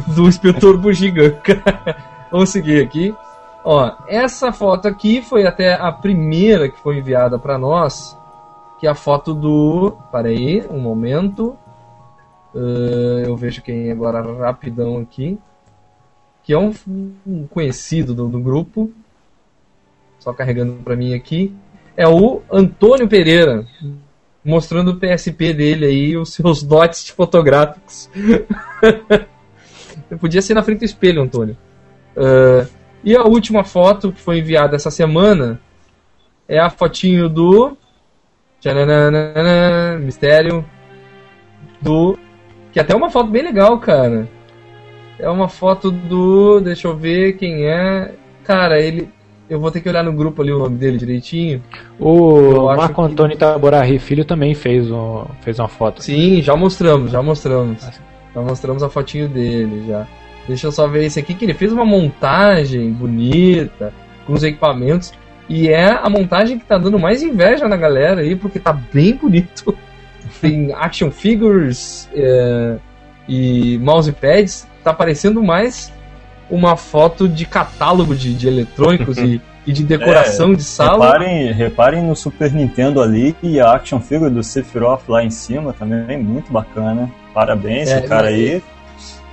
do inspetor Bugiganka. Vamos seguir aqui. Ó, essa foto aqui foi até a primeira que foi enviada para nós, que é a foto do. Para aí, um momento. Uh, eu vejo quem é agora rapidão aqui. Que é um, um conhecido do, do, grupo. Só carregando para mim aqui. É o Antônio Pereira mostrando o PSP dele aí, os seus dots fotográficos. Podia ser na frente do espelho, Antônio. Uh, e a última foto que foi enviada essa semana é a fotinho do. Tchananana, mistério. Do. Que é até uma foto bem legal, cara. É uma foto do. Deixa eu ver quem é. Cara, ele. Eu vou ter que olhar no grupo ali o nome dele direitinho. O Marco que... Antônio Taborari Filho também fez, um, fez uma foto. Sim, já mostramos, já mostramos. Já mostramos a fotinho dele já. Deixa eu só ver esse aqui que ele fez uma montagem bonita, com os equipamentos. E é a montagem que tá dando mais inveja na galera aí, porque tá bem bonito. Tem action figures é, e mousepads. Tá parecendo mais uma foto de catálogo de, de eletrônicos e, e, de decoração é, de sala. Reparem, reparem no Super Nintendo ali e a action figure do Sephiroth lá em cima também, muito bacana. Parabéns, é, esse cara aí.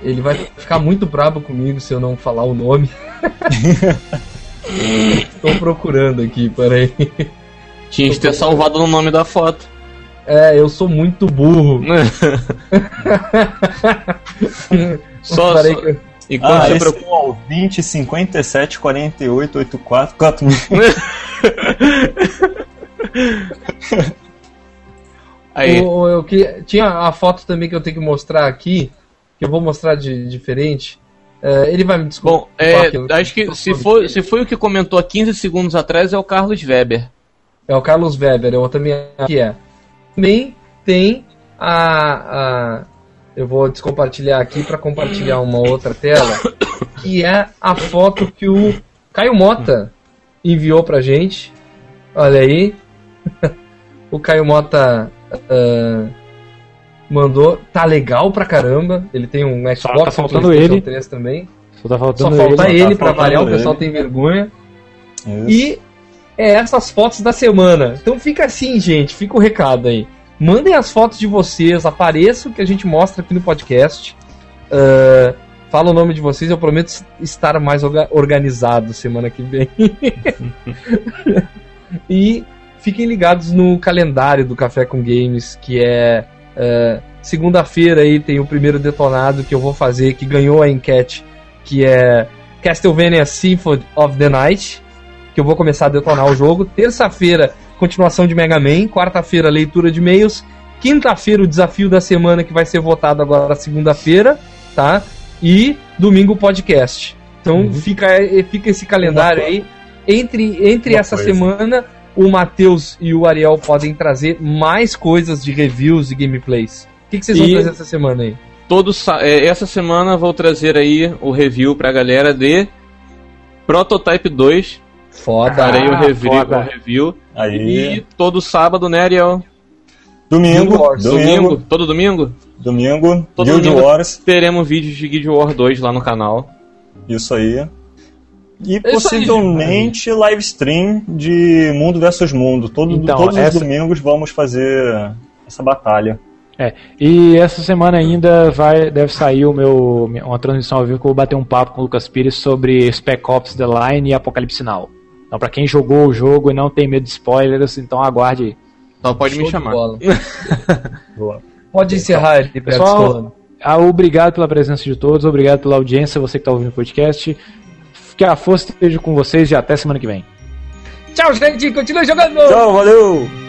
Ele vai ficar muito bravo comigo se eu não falar o nome. Estou procurando aqui, peraí. Tinha que ter salvado no nome da foto. É, eu sou muito burro. só, só... Que... E quando ah, você procura ao 20 57 48 84 4 Aí. Eu, eu, que, tinha a foto também que eu tenho que mostrar aqui, que eu vou mostrar de diferente. É, ele vai me desculpar. Bom, é, acho que se foi, se foi o que comentou há 15 segundos atrás, é o Carlos Weber. É o Carlos Weber, eu também acho que é. Também tem a, a eu vou descompartilhar aqui para compartilhar uma outra tela, que é a foto que o Caio Mota enviou pra gente. Olha aí. o Caio Mota uh, mandou. Tá legal pra caramba. Ele tem um Xbox, tá faltando ele. 3 também. Só, tá faltando Só falta ele, ele tá pra variar, o pessoal tem vergonha. Isso. E é essas fotos da semana. Então fica assim, gente, fica o recado aí. Mandem as fotos de vocês, apareçam que a gente mostra aqui no podcast. Uh, fala o nome de vocês, eu prometo estar mais organizado semana que vem. e fiquem ligados no calendário do Café com Games, que é uh, segunda-feira aí tem o primeiro detonado que eu vou fazer, que ganhou a enquete, que é Castlevania Symphony of the Night, que eu vou começar a detonar o jogo. Terça-feira continuação de Mega Man. Quarta-feira, leitura de e-mails. Quinta-feira, o desafio da semana que vai ser votado agora segunda-feira, tá? E domingo, podcast. Então uhum. fica, fica esse calendário aí. Entre, entre essa coisa. semana, o Matheus e o Ariel podem trazer mais coisas de reviews e gameplays. O que, que vocês vão trazer essa semana aí? Todo, é, essa semana vou trazer aí o review pra galera de Prototype 2. Foda. Farei o review. Foda. O review. Aí. E todo sábado, né, Ariel? Domingo, domingo, domingo. Todo domingo? Domingo. Todo Guild domingo Wars. teremos vídeos de Guild War 2 lá no canal. Isso aí. E possivelmente aí, live stream de Mundo versus Mundo. Todo, então, todos essa... os domingos vamos fazer essa batalha. É, e essa semana ainda vai, deve sair o meu, uma transmissão ao vivo que eu vou bater um papo com o Lucas Pires sobre Spec Ops The Line e Apocalipse Now. Então, pra quem jogou o jogo e não tem medo de spoilers, então aguarde. Então pode Show me chamar. pode encerrar ele, Pessoal, ah, obrigado pela presença de todos, obrigado pela audiência, você que está ouvindo o podcast. Que a força esteja com vocês e até semana que vem. Tchau, gente. Continue jogando. Tchau, valeu.